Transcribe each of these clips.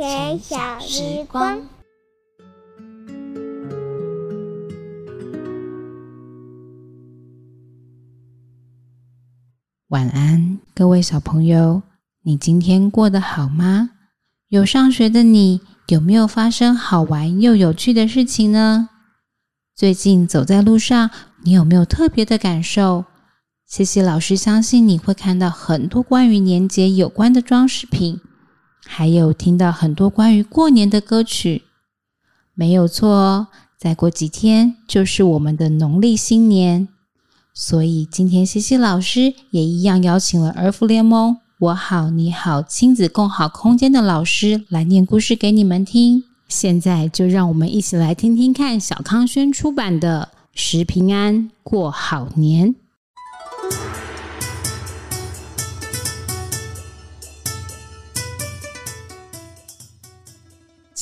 睡前小时光。晚安，各位小朋友，你今天过得好吗？有上学的你，有没有发生好玩又有趣的事情呢？最近走在路上，你有没有特别的感受？谢谢老师，相信你会看到很多关于年节有关的装饰品，还有听到很多关于过年的歌曲。没有错哦，再过几天就是我们的农历新年。所以今天西西老师也一样邀请了儿福联盟“我好你好”亲子共好空间的老师来念故事给你们听。现在就让我们一起来听听看小康轩出版的《食平安过好年》。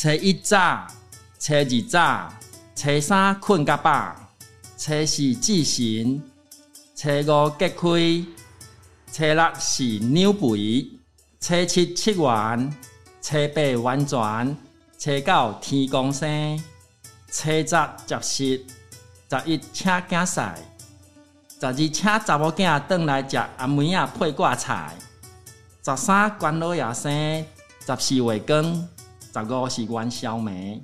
初一早，初二早，初三困甲饱，初四祭神。初五结开，初六是牛肥，初七七完，初八完全，初九天公生，初十十十，十一请囝婿，十二请查某囝转来食阿妹仔配挂菜，十三关老爷生，十四月光，十五是元宵暝。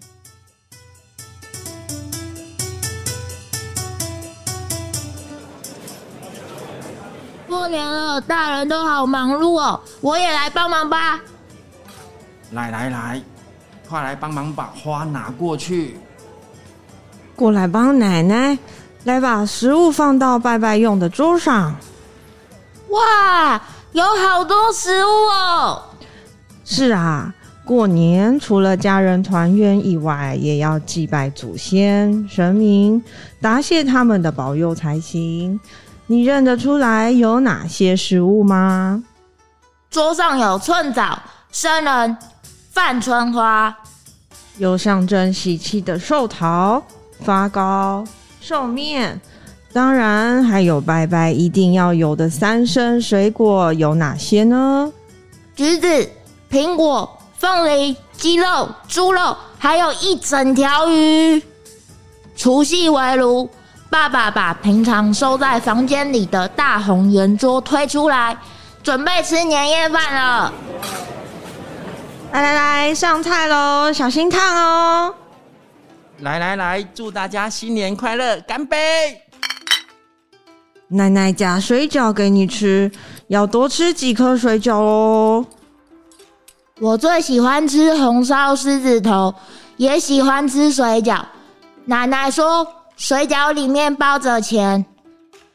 过年了，大人都好忙碌哦，我也来帮忙吧。来来来，快来帮忙把花拿过去。过来帮奶奶，来把食物放到拜拜用的桌上。哇，有好多食物哦！是啊，过年除了家人团圆以外，也要祭拜祖先神明，答谢他们的保佑才行。你认得出来有哪些食物吗？桌上有寸枣、生人、饭春花，有象征喜气的寿桃、发糕、寿面，当然还有拜拜一定要有的三生水果，有哪些呢？橘子、苹果、凤梨、鸡肉、猪肉，还有一整条鱼。除夕围炉。爸爸把平常收在房间里的大红圆桌推出来，准备吃年夜饭了。来来来，上菜喽！小心烫哦！来来来，祝大家新年快乐，干杯！奶奶夹水饺给你吃，要多吃几颗水饺哦。我最喜欢吃红烧狮子头，也喜欢吃水饺。奶奶说。水饺里面包着钱，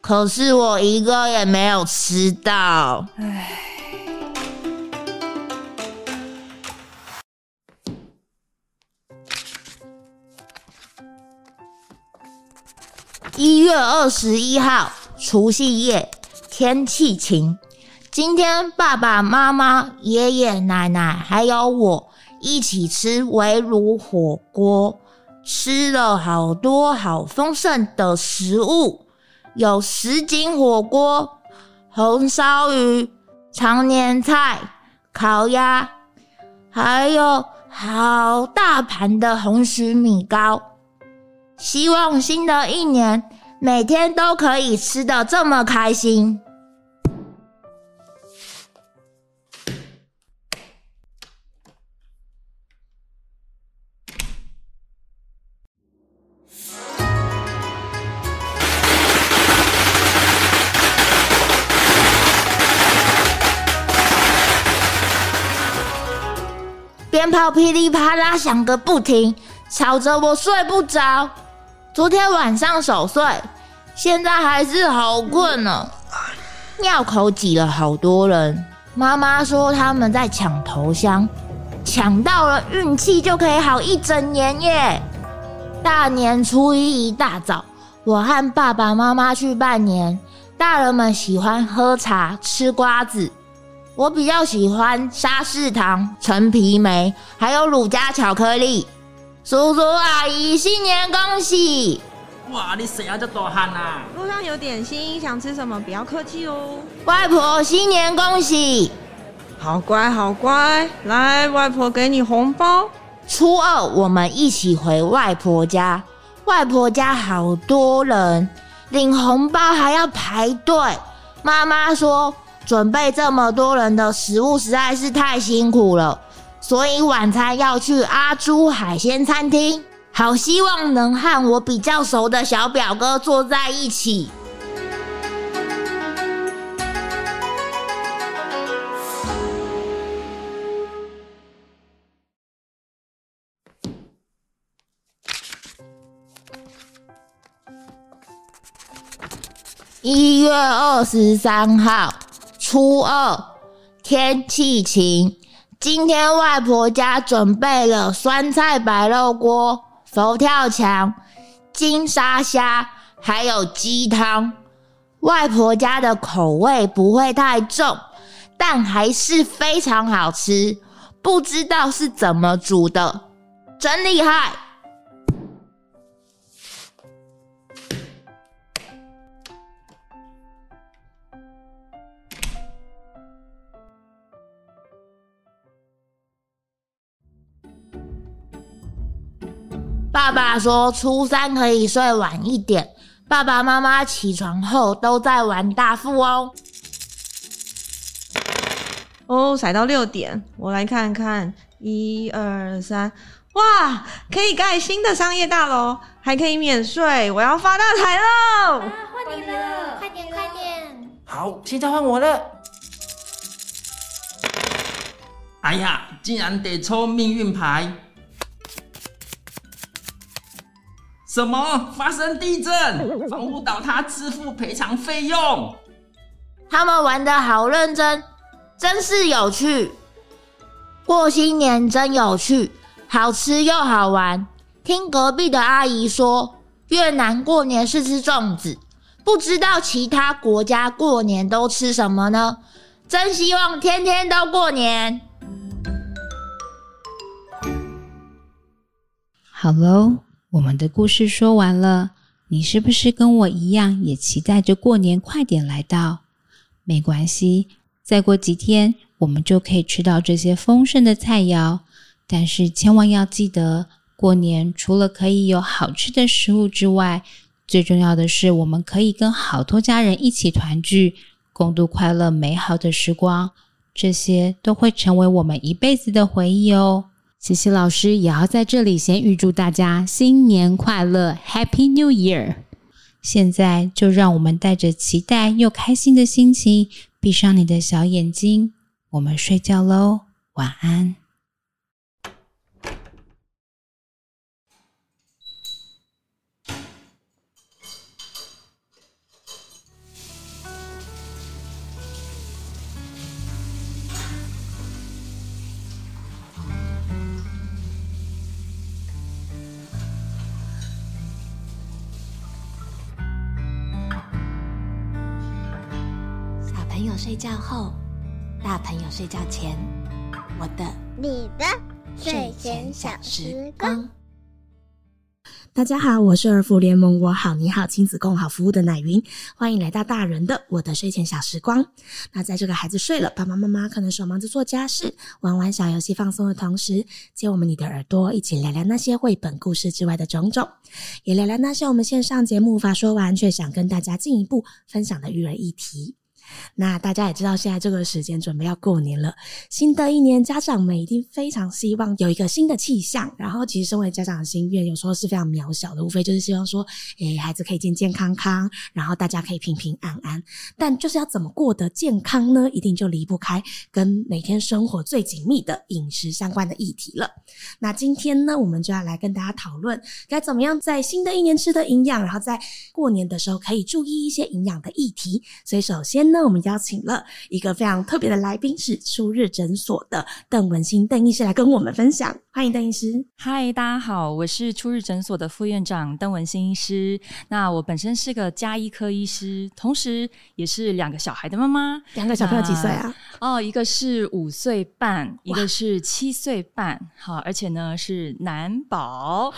可是我一个也没有吃到。唉。一月二十一号，除夕夜，天气晴。今天爸爸妈妈、爷爷奶奶还有我一起吃围炉火锅。吃了好多好丰盛的食物，有什锦火锅、红烧鱼、常年菜、烤鸭，还有好大盘的红曲米糕。希望新的一年每天都可以吃的这么开心。炮噼里啪啦响个不停，吵着我睡不着。昨天晚上守岁，现在还是好困呢。庙口挤了好多人，妈妈说他们在抢头香，抢到了运气就可以好一整年耶。大年初一一大早，我和爸爸妈妈去拜年。大人们喜欢喝茶、吃瓜子。我比较喜欢沙士糖、陈皮梅，还有乳加巧克力。叔叔阿姨，新年恭喜！哇，你谁啊？这大汉啊！路上有点心，想吃什么不要客气哦。外婆，新年恭喜！好乖，好乖。来，外婆给你红包。初二我们一起回外婆家，外婆家好多人，领红包还要排队。妈妈说，准备这么多人的食物实在是太辛苦了，所以晚餐要去阿朱海鲜餐厅。好希望能和我比较熟的小表哥坐在一起。一月二十三号，初二，天气晴。今天外婆家准备了酸菜白肉锅、佛跳墙、金沙虾，还有鸡汤。外婆家的口味不会太重，但还是非常好吃。不知道是怎么煮的，真厉害！爸爸说初三可以睡晚一点。爸爸妈妈起床后都在玩大富翁。哦，踩到六点，我来看看，一二三，哇，可以盖新的商业大楼，还可以免税，我要发大财喽！换你了，快点快点！好，现在换我了。哎呀，竟然得抽命运牌！什么？发生地震？房屋倒塌，支付赔偿费用？他们玩的好认真，真是有趣。过新年真有趣，好吃又好玩。听隔壁的阿姨说，越南过年是吃粽子，不知道其他国家过年都吃什么呢？真希望天天都过年。好喽。我们的故事说完了，你是不是跟我一样，也期待着过年快点来到？没关系，再过几天我们就可以吃到这些丰盛的菜肴。但是千万要记得，过年除了可以有好吃的食物之外，最重要的是我们可以跟好多家人一起团聚，共度快乐美好的时光。这些都会成为我们一辈子的回忆哦。琪琪老师也要在这里先预祝大家新年快乐，Happy New Year！现在就让我们带着期待又开心的心情，闭上你的小眼睛，我们睡觉喽，晚安。友睡觉后，大朋友睡觉前，我的、你的睡前小时光。大家好，我是二福联盟我好你好亲子共好服务的奶云，欢迎来到大人的我的睡前小时光。那在这个孩子睡了，爸爸妈妈可能手忙着做家事、玩玩小游戏放松的同时，借我们你的耳朵，一起聊聊那些绘本故事之外的种种，也聊聊那些我们线上节目无法说完却想跟大家进一步分享的育儿议题。那大家也知道，现在这个时间准备要过年了，新的一年，家长们一定非常希望有一个新的气象。然后，其实身为家长的心愿，有时候是非常渺小的，无非就是希望说，诶，孩子可以健健康康，然后大家可以平平安安。但就是要怎么过得健康呢？一定就离不开跟每天生活最紧密的饮食相关的议题了。那今天呢，我们就要来跟大家讨论，该怎么样在新的一年吃的营养，然后在过年的时候可以注意一些营养的议题。所以，首先呢。那我们邀请了一个非常特别的来宾，是初日诊所的邓文新邓医师来跟我们分享。欢迎邓医师。嗨，大家好，我是初日诊所的副院长邓文新医师。那我本身是个加医科医师，同时也是两个小孩的妈妈。两个小朋友几岁啊？哦，一个是五岁半，一个是七岁半。好，而且呢是男宝。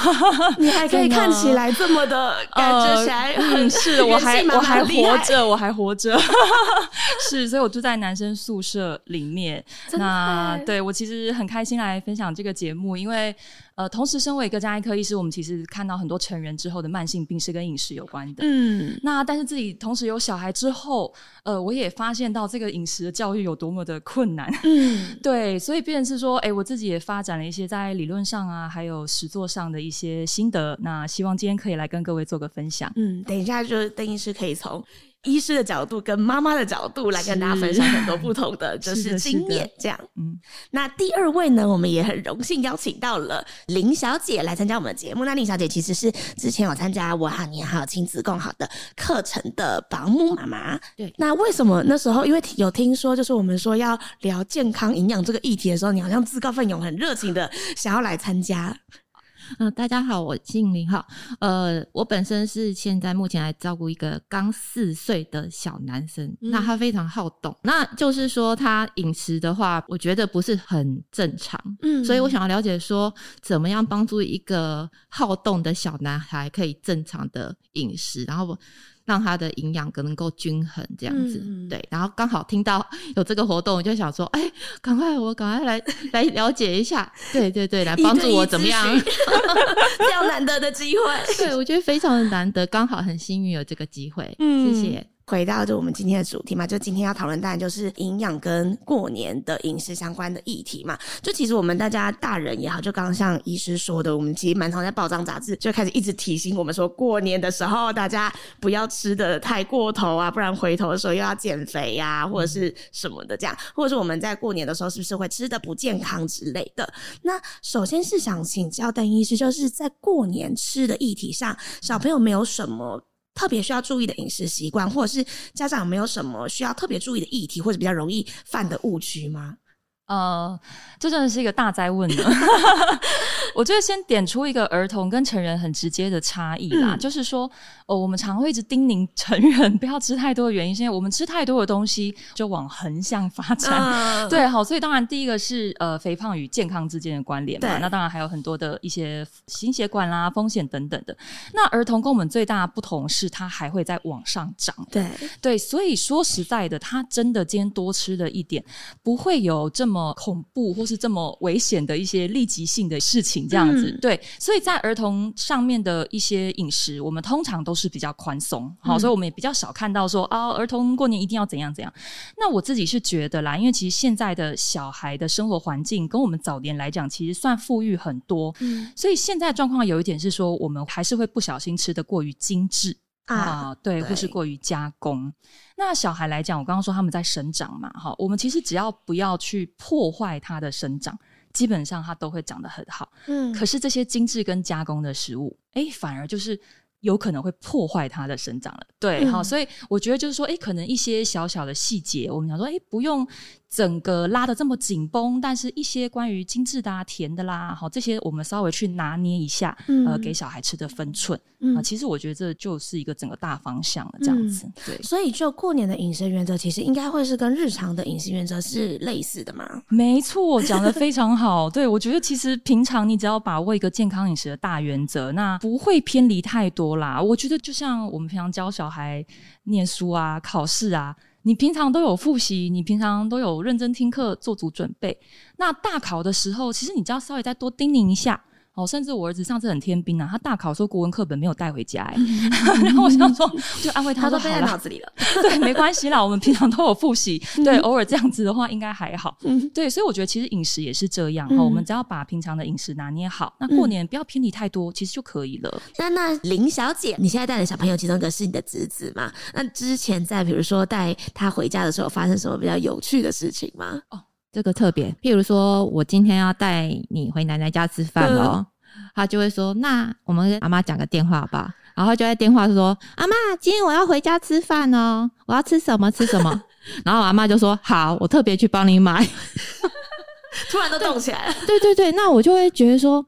你还可以看起来这么的感觉起来，嗯，是我还我还活着，我还活着。是，所以我住在男生宿舍里面。那对我其实很开心来分享这个节目，因为呃，同时身为一个家医科医师，我们其实看到很多成人之后的慢性病是跟饮食有关的。嗯，那但是自己同时有小孩之后，呃，我也发现到这个饮食的教育有多么的困难。嗯，对，所以变成是说，哎，我自己也发展了一些在理论上啊，还有实作上的一些心得。那希望今天可以来跟各位做个分享。嗯，等一下就是邓医师可以从。医师的角度跟妈妈的角度来跟大家分享很多不同的就是经验，这样。嗯，那第二位呢，我们也很荣幸邀请到了林小姐来参加我们的节目。那林小姐其实是之前有参加我好你好亲子共好的课程的保姆妈妈。对，那为什么那时候因为有听说，就是我们说要聊健康营养这个议题的时候，你好像自告奋勇、很热情的想要来参加。嗯，大家好，我姓林哈。呃，我本身是现在目前来照顾一个刚四岁的小男生，那他非常好动，那就是说他饮食的话，我觉得不是很正常。嗯，所以我想要了解说，怎么样帮助一个好动的小男孩可以正常的饮食，然后。让他的营养能够均衡，这样子对。然后刚好听到有这个活动，我就想说，哎，赶快我赶快来 来了解一下，对对对，来帮助我怎么样？这样难得的机会，对我觉得非常的难得，刚好很幸运有这个机会，谢谢。回到就我们今天的主题嘛，就今天要讨论当然就是营养跟过年的饮食相关的议题嘛。就其实我们大家大人也好，就刚刚像医师说的，我们其实蛮常在报章杂志就开始一直提醒我们说，过年的时候大家不要吃的太过头啊，不然回头的时候又要减肥呀，或者是什么的这样，或者是我们在过年的时候是不是会吃的不健康之类的。那首先是想请教邓医师，就是在过年吃的议题上，小朋友没有什么。特别需要注意的饮食习惯，或者是家长有没有什么需要特别注意的议题，或者比较容易犯的误区吗？呃，这真的是一个大灾问呢。我觉得先点出一个儿童跟成人很直接的差异啦，就是说，哦，我们常会一直叮咛成人不要吃太多的原因，是因为我们吃太多的东西就往横向发展。对，好，所以当然第一个是呃肥胖与健康之间的关联嘛，那当然还有很多的一些心血管啦风险等等的。那儿童跟我们最大的不同是，他还会在往上涨。对对，所以说实在的，他真的今天多吃了一点，不会有这么。么恐怖或是这么危险的一些立即性的事情，这样子对，所以在儿童上面的一些饮食，我们通常都是比较宽松，好，所以我们也比较少看到说啊，儿童过年一定要怎样怎样。那我自己是觉得啦，因为其实现在的小孩的生活环境跟我们早年来讲，其实算富裕很多，嗯，所以现在状况有一点是说，我们还是会不小心吃的过于精致。啊，对，或是过于加工。那小孩来讲，我刚刚说他们在生长嘛，哈，我们其实只要不要去破坏它的生长，基本上它都会长得很好。嗯，可是这些精致跟加工的食物，哎，反而就是有可能会破坏它的生长了。对，好，所以我觉得就是说，哎，可能一些小小的细节，我们想说，哎，不用。整个拉的这么紧绷，但是一些关于精致的、啊、甜的啦，好这些我们稍微去拿捏一下，呃，给小孩吃的分寸啊。其实我觉得这就是一个整个大方向了，这样子。对，所以就过年的饮食原则，其实应该会是跟日常的饮食原则是类似的嘛？没错，讲的非常好。对我觉得其实平常你只要把握一个健康饮食的大原则，那不会偏离太多啦。我觉得就像我们平常教小孩念书啊、考试啊。你平常都有复习，你平常都有认真听课，做足准备。那大考的时候，其实你只要稍微再多叮咛一下。哦，甚至我儿子上次很天兵啊，他大考说国文课本没有带回家，哎，然后我想说就安慰他，都背在脑子里了，对，没关系啦，我们平常都有复习，对，偶尔这样子的话应该还好，对，所以我觉得其实饮食也是这样哈，我们只要把平常的饮食拿捏好，那过年不要偏离太多，其实就可以了。那那林小姐，你现在带的小朋友其中一个是你的侄子嘛？那之前在比如说带他回家的时候，发生什么比较有趣的事情吗？哦。这个特别，譬如说我今天要带你回奶奶家吃饭哦，他就会说：“那我们跟阿妈讲个电话吧。”然后就在电话说：“阿妈，今天我要回家吃饭哦，我要吃什么吃什么。”然后阿妈就说：“好，我特别去帮你买。”突然都动起来了。对对对，那我就会觉得说。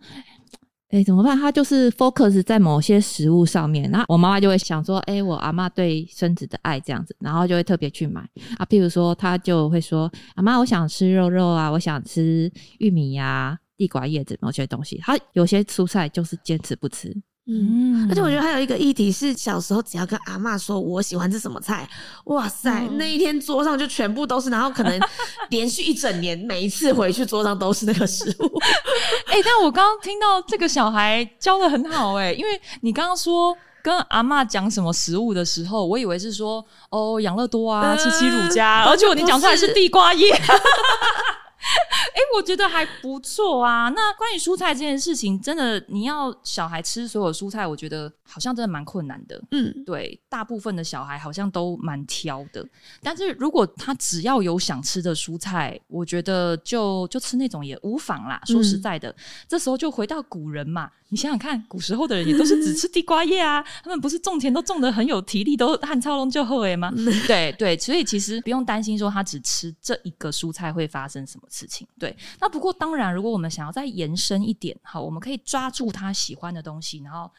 哎，怎么办？他就是 focus 在某些食物上面，然后我妈妈就会想说：“哎，我阿妈对孙子的爱这样子，然后就会特别去买啊。譬如说，他就会说：‘阿妈，我想吃肉肉啊，我想吃玉米呀、地瓜叶子某些东西。’他有些蔬菜就是坚持不吃。嗯，而且我觉得还有一个议题是，小时候只要跟阿嬷说我喜欢吃什么菜，哇塞，嗯那一天桌上就全部都是，然后可能 连续一整年，每一次回去桌上都是那个食物。哎、但我刚刚听到这个小孩教的很好哎、因为你刚刚说跟阿嬷讲什么食物的时候，我以为是说哦养乐多啊、嗯七七乳加，而结果你讲出来是地瓜叶。哎、我觉得还不错啊。那关于蔬菜这件事情，真的你要小孩吃所有蔬菜，我觉得好像真的蛮困难的。嗯，对，大部分的小孩好像都蛮挑的。但是如果他只要有想吃的蔬菜，我觉得就就吃那种也无妨啦。说实在的，这时候就回到古人嘛，你想想看，古时候的人也都是只吃地瓜叶啊，他们不是种田都种的很有体力，都汗操龙就后哎吗？对对，所以其实不用担心说他只吃这一个蔬菜会发生什么事情。对，那不过当然，如果我们想要再延伸一点，好，我们可以抓住他喜欢的东西，然后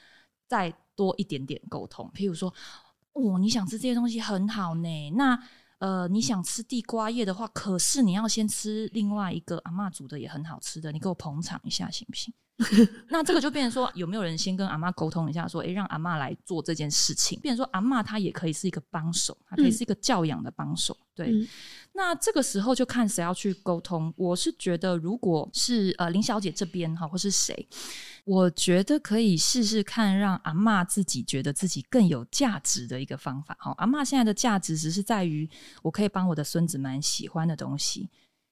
再多一点点沟通。譬如说，哦，你想吃这些东西很好呢，那呃，你想吃地瓜叶的话，可是你要先吃另外一个阿嬷煮的也很好吃的，你给我捧场一下行不行？那这个就变成说，有没有人先跟阿嬷沟通一下，说，诶，让阿嬷来做这件事情？变成说，阿嬷她也可以是一个帮手，她可以是一个教养的帮手，对。那这个时候就看谁要去沟通。我是觉得，如果是呃林小姐这边哈，或是谁，我觉得可以试试看，让阿嬷自己觉得自己更有价值的一个方法。好，阿嬷现在的价值只是在于，我可以帮我的孙子们喜欢的东西。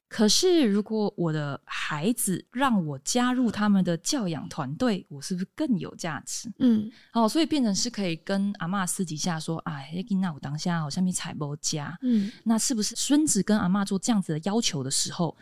可是，如果我的孩子让我加入他们的教养团队，我是不是更有价值？嗯。哦，所以变成是可以跟阿嬷私底下说，哎，那我当下好像没采波家，嗯。那是不是孙子跟阿嬷做这样子的要求的时候，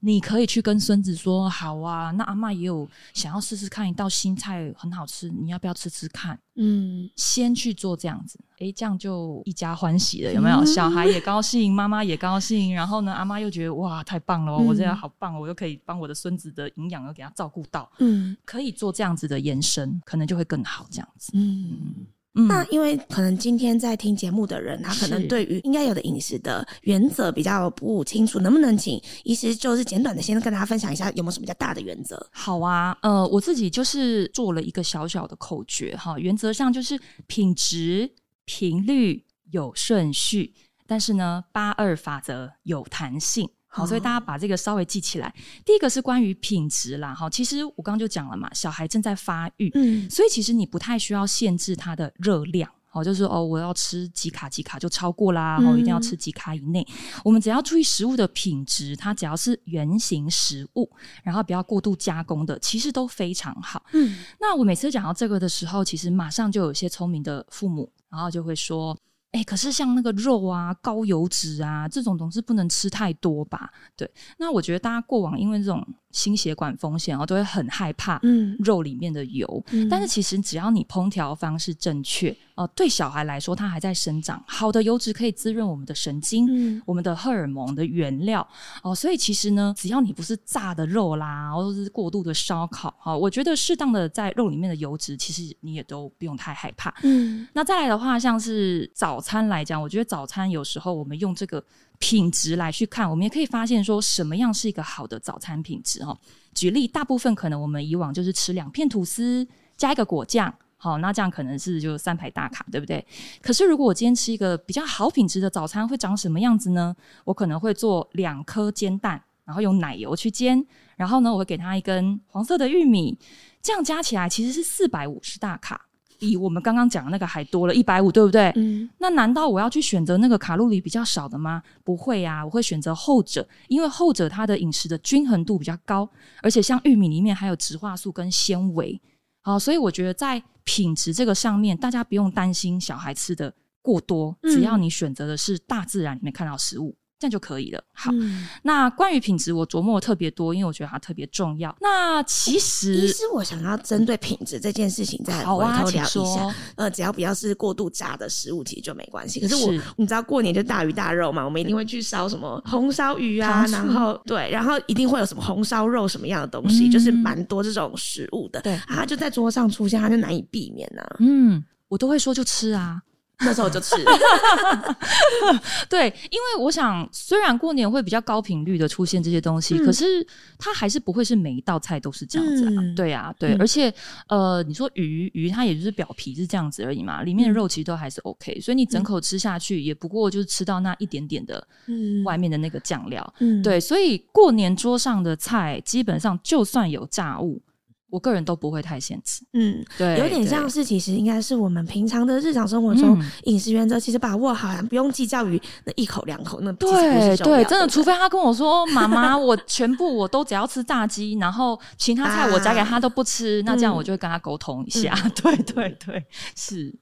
你可以去跟孙子说，好啊，那阿嬷也有想要试试看一道新菜很好吃，你要不要吃吃看？嗯先去做这样子，诶，这样就一家欢喜了，有没有？小孩也高兴，妈妈也高兴，然后呢，阿妈又觉得哇，太棒了，我这样好棒，我又可以帮我的孙子的营养又给他照顾到，嗯可以做这样子的延伸，可能就会更好，这样子。嗯。嗯，那因为可能今天在听节目的人，他可能对于应该有的饮食的原则比较不清楚，能不能请医师就是简短的先跟大家分享一下，有没有什么比较大的原则？好啊，呃，我自己就是做了一个小小的口诀哈，原则上就是品质、频率有顺序，但是呢，八二法则有弹性。好，所以大家把这个稍微记起来。第一个是关于品质啦，哈，其实我刚刚就讲了嘛，小孩正在发育，嗯所以其实你不太需要限制他的热量。好，就是哦，我要吃几卡几卡就超过啦，哦，一定要吃几卡以内。我们只要注意食物的品质，它只要是原形食物，然后不要过度加工的，其实都非常好。嗯那我每次讲到这个的时候，其实马上就有一些聪明的父母，然后就会说：“哎、可是像那个肉啊、高油脂啊这种总是不能吃太多吧？”对，那我觉得大家过往因为这种心血管风险哦，都会很害怕嗯肉里面的油。嗯但是其实只要你烹调方式正确，呃，对小孩来说，他还在生长，好的油脂可以滋润我们的神经，嗯我们的荷尔蒙的原料哦，所以其实呢，只要你不是炸的肉啦，或者是过度的烧烤，哈、我觉得适当的在肉里面的油脂，其实你也都不用太害怕。嗯那再来的话，像是早餐来讲，我觉得早餐有时候我们用这个品质来去看，我们也可以发现说什么样是一个好的早餐品质哈。举例，大部分可能我们以往就是吃两片吐司加一个果酱。好，那这样可能是就三排大卡，对不对？可是如果我今天吃一个比较好品质的早餐，会长什么样子呢？我可能会做两颗煎蛋，然后用奶油去煎，然后呢，我会给它一根黄色的玉米，这样加起来其实是四百五十大卡，比我们刚刚讲的那个还多了一百五，对不对？嗯那难道我要去选择那个卡路里比较少的吗？不会啊，我会选择后者，因为后者它的饮食的均衡度比较高，而且像玉米里面还有植化素跟纤维，好，所以我觉得在品质这个上面，大家不用担心小孩吃的过多，嗯只要你选择的是大自然里面看到食物。这样就可以了。好，嗯那关于品质，我琢磨特别多，因为我觉得它特别重要。那其实，其实师，我想要针对品质这件事情再回头聊一下。。呃，只要不要是过度炸的食物，其实就没关系。可是我，是你知道过年就大鱼大肉嘛，我们一定会去烧什么红烧鱼啊，然后对，然后一定会有什么红烧肉什么样的东西，嗯就是蛮多这种食物的。对啊，它就在桌上出现，它就难以避免呐、啊。嗯，我都会说就吃啊。那时候就吃。对，因为我想，虽然过年会比较高频率的出现这些东西，嗯可是它还是不会是每一道菜都是这样子啊。嗯对啊，对，嗯而且呃，你说鱼鱼它也就是表皮是这样子而已嘛，里面的肉其实都还是 OK，、所以你整口吃下去也不过就是吃到那一点点的嗯外面的那个酱料。嗯，对，所以过年桌上的菜基本上就算有炸物，我个人都不会太限制。嗯，对，有点像是，其实应该是我们平常的日常生活中嗯饮食原则，其实把握好，不用计较于那一口两口，那对对，真的，除非他跟我说：“妈妈，我全部我都只要吃炸鸡，然后其他菜我夹给他都不吃。那这样我就会跟他沟通一下。对对对，是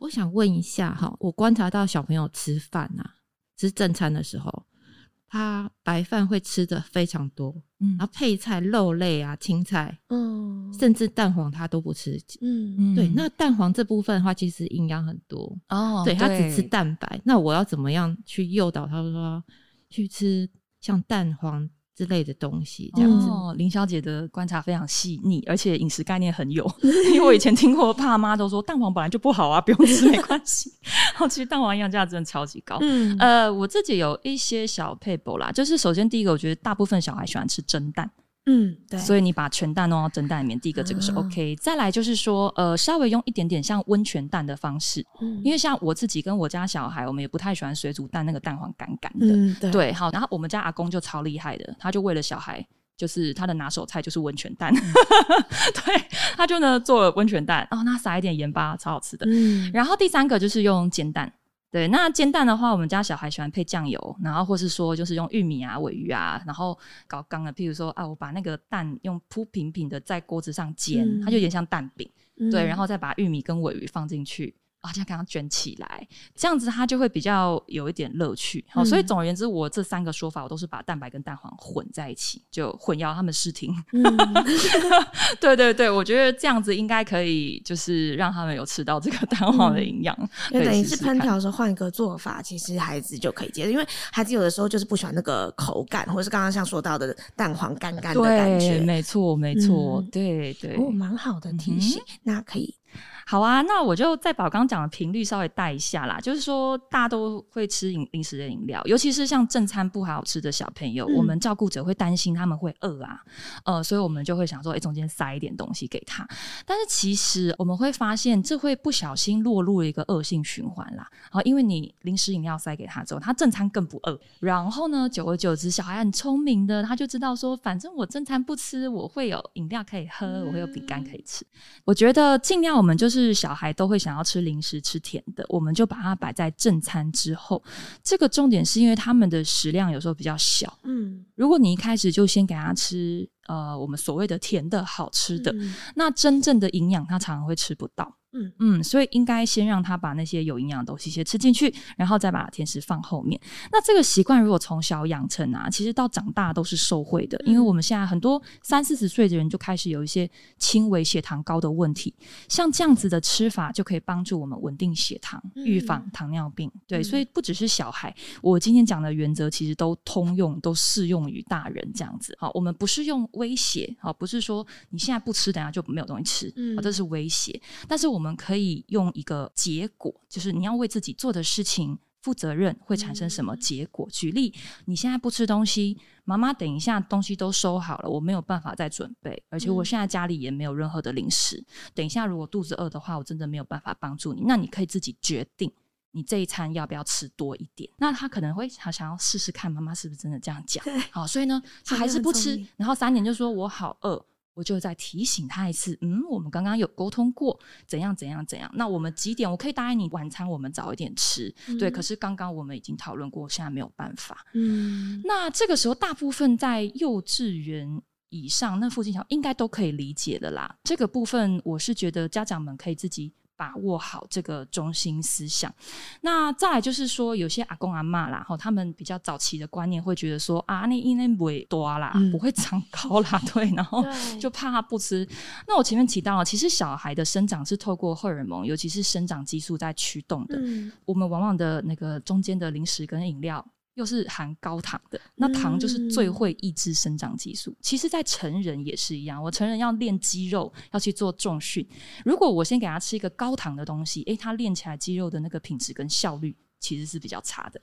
我想问一下哈，我观察到小朋友吃饭啊，吃正餐的时候，他白饭会吃的非常多，嗯。然后配菜、肉类啊、青菜，嗯甚至蛋黄他都不吃。嗯。对，那蛋黄这部分的话，其实营养很多，哦，对他只吃蛋白。那我要怎么样去诱导他说去吃像蛋黄之类的东西？这样子，哦，林小姐的观察非常细腻，而且饮食概念很有。因为我以前听过爸妈都说蛋黄本来就不好啊，不用吃没关系。然后其实蛋黄营养价值真的超级高。嗯呃，我自己有一些小配补啦，就是首先第一个，我觉得大部分小孩喜欢吃蒸蛋，嗯，对，所以你把全蛋弄到蒸蛋里面，第一个这个是啊 OK。再来就是说，呃，稍微用一点点像温泉蛋的方式，嗯因为像我自己跟我家小孩，我们也不太喜欢水煮蛋那个蛋黄干干的。嗯对对，好，然后我们家阿公就超厉害的，他就为了小孩。就是他的拿手菜就是温泉蛋，嗯 对，他就呢做了温泉蛋，哦，那撒一点盐巴，超好吃的。嗯然后第三个就是用煎蛋。对，那煎蛋的话，我们家小孩喜欢配酱油，然后或是说就是用玉米啊、尾鱼啊，然后搞刚的，譬如说啊，我把那个蛋用铺平平的在锅子上煎，嗯它就有点像蛋饼，对，嗯然后再把玉米跟尾鱼放进去。啊，这样给它卷起来，这样子它就会比较有一点乐趣。好、所以嗯总而言之，我这三个说法，我都是把蛋白跟蛋黄混在一起，就混淆他们视听。嗯 对对对，我觉得这样子应该可以，就是让他们有吃到这个蛋黄的营养。等于是烹调的时候换一个做法，其实孩子就可以接受，因为孩子有的时候就是不喜欢那个口感，或者是刚刚像说到的蛋黄干干的感对，觉。没错，没错，嗯对对。哦，蛮好的提醒，那可以好啊，那我就再把我刚刚讲的频率稍微带一下啦。就是说，大家都会吃饮零食的饮料，尤其是像正餐不好吃的小朋友，嗯我们照顾者会担心他们会饿啊，呃，所以我们就会想说，哎、中间塞一点东西给他。但是其实我们会发现，这会不小心落入了一个恶性循环啦。好，因为你零食饮料塞给他之后，他正餐更不饿，然后呢，久而久之，小孩很聪明的，他就知道说，反正我正餐不吃，我会有饮料可以喝，我会有饼干可以吃。我觉得尽量我们就是小孩都会想要吃零食、吃甜的，我们就把它摆在正餐之后。这个重点是因为他们的食量有时候比较小，嗯如果你一开始就先给他吃呃我们所谓的甜的好吃的，嗯那真正的营养他常常会吃不到。嗯嗯，所以应该先让他把那些有营养的东西先吃进去，然后再把甜食放后面。那这个习惯如果从小养成啊，其实到长大都是受惠的，因为我们现在很多三四十岁的人就开始有一些轻微血糖高的问题，像这样子的吃法就可以帮助我们稳定血糖，预防糖尿病。对，所以不只是小孩，我今天讲的原则其实都通用，都适用于大人这样子。好，我们不是用威胁，好，不是说你现在不吃，等下就没有东西吃，这是威胁。但是我们可以用一个结果，就是你要为自己做的事情负责任，会产生什么结果？举例，你现在不吃东西，妈妈等一下东西都收好了，我没有办法再准备，而且我现在家里也没有任何的零食。等一下如果肚子饿的话，我真的没有办法帮助你，那你可以自己决定。你这一餐要不要吃多一点？那他可能会想想要试试看，妈妈是不是真的这样讲？好，所以呢，他还是不吃然后三点就说我好饿，我就再提醒他一次，嗯，我们刚刚有沟通过，怎样怎样怎样。那我们几点？我可以答应你晚餐我们早一点吃，对。可是刚刚我们已经讨论过，现在没有办法。嗯那这个时候，大部分在幼稚园以上那附近小应该都可以理解的啦。这个部分，我是觉得家长们可以自己。把握好这个中心思想，那再来就是说，有些阿公阿嬷啦，哈，他们比较早期的观念会觉得说啊，那因为不会多啦，嗯不会长高啦，对，然后就怕他不吃。那我前面提到了，其实小孩的生长是透过荷尔蒙，尤其是生长激素在驱动的。嗯我们往往的那个中间的零食跟饮料。又是含高糖的，那糖就是最会抑制生长激素。其实，在成人也是一样，我成人要练肌肉，要去做重训。如果我先给他吃一个高糖的东西，诶，他练起来肌肉的那个品质跟效率其实是比较差的。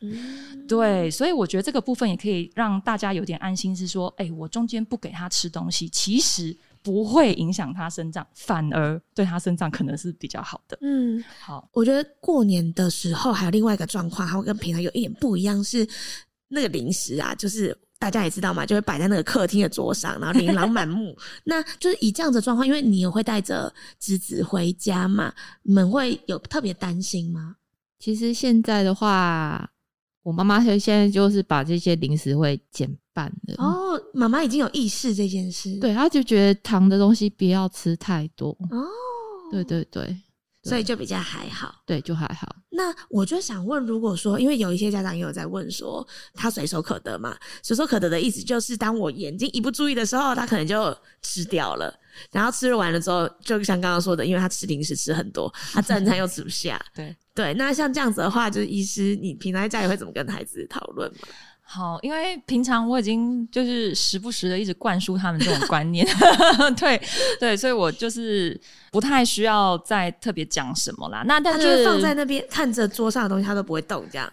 对，所以我觉得这个部分也可以让大家有点安心，是说，诶，我中间不给他吃东西，其实。不会影响他生长，反而对他生长可能是比较好的。嗯，好，我觉得过年的时候还有另外一个状况，还会跟平常有一点不一样，是那个零食啊，就是大家也知道嘛，就会摆在那个客厅的桌上，然后琳琅满目。那就是以这样的状况，因为你也会带着侄子回家嘛，你们会有特别担心吗？其实现在的话，我妈妈现在就是把这些零食会减。半的哦，妈妈已经有意识这件事，对，她就觉得糖的东西不要吃太多哦，对对对，所以就比较还好，对，就还好。那我就想问，如果说，因为有一些家长也有在问说，他随手可得嘛？随手可得的意思就是，当我眼睛一不注意的时候，他可能就吃掉了，然后吃完了之后，就像刚刚说的，因为他吃零食吃很多，他正餐又吃不下，对对。那像这样子的话，就是医师，你平常在家里会怎么跟孩子讨论吗？好，因为平常我已经就是时不时的一直灌输他们这种 观念，对对，所以我就是不太需要再特别讲什么啦。那但是放在那边看着桌上的东西，他都不会动，这样。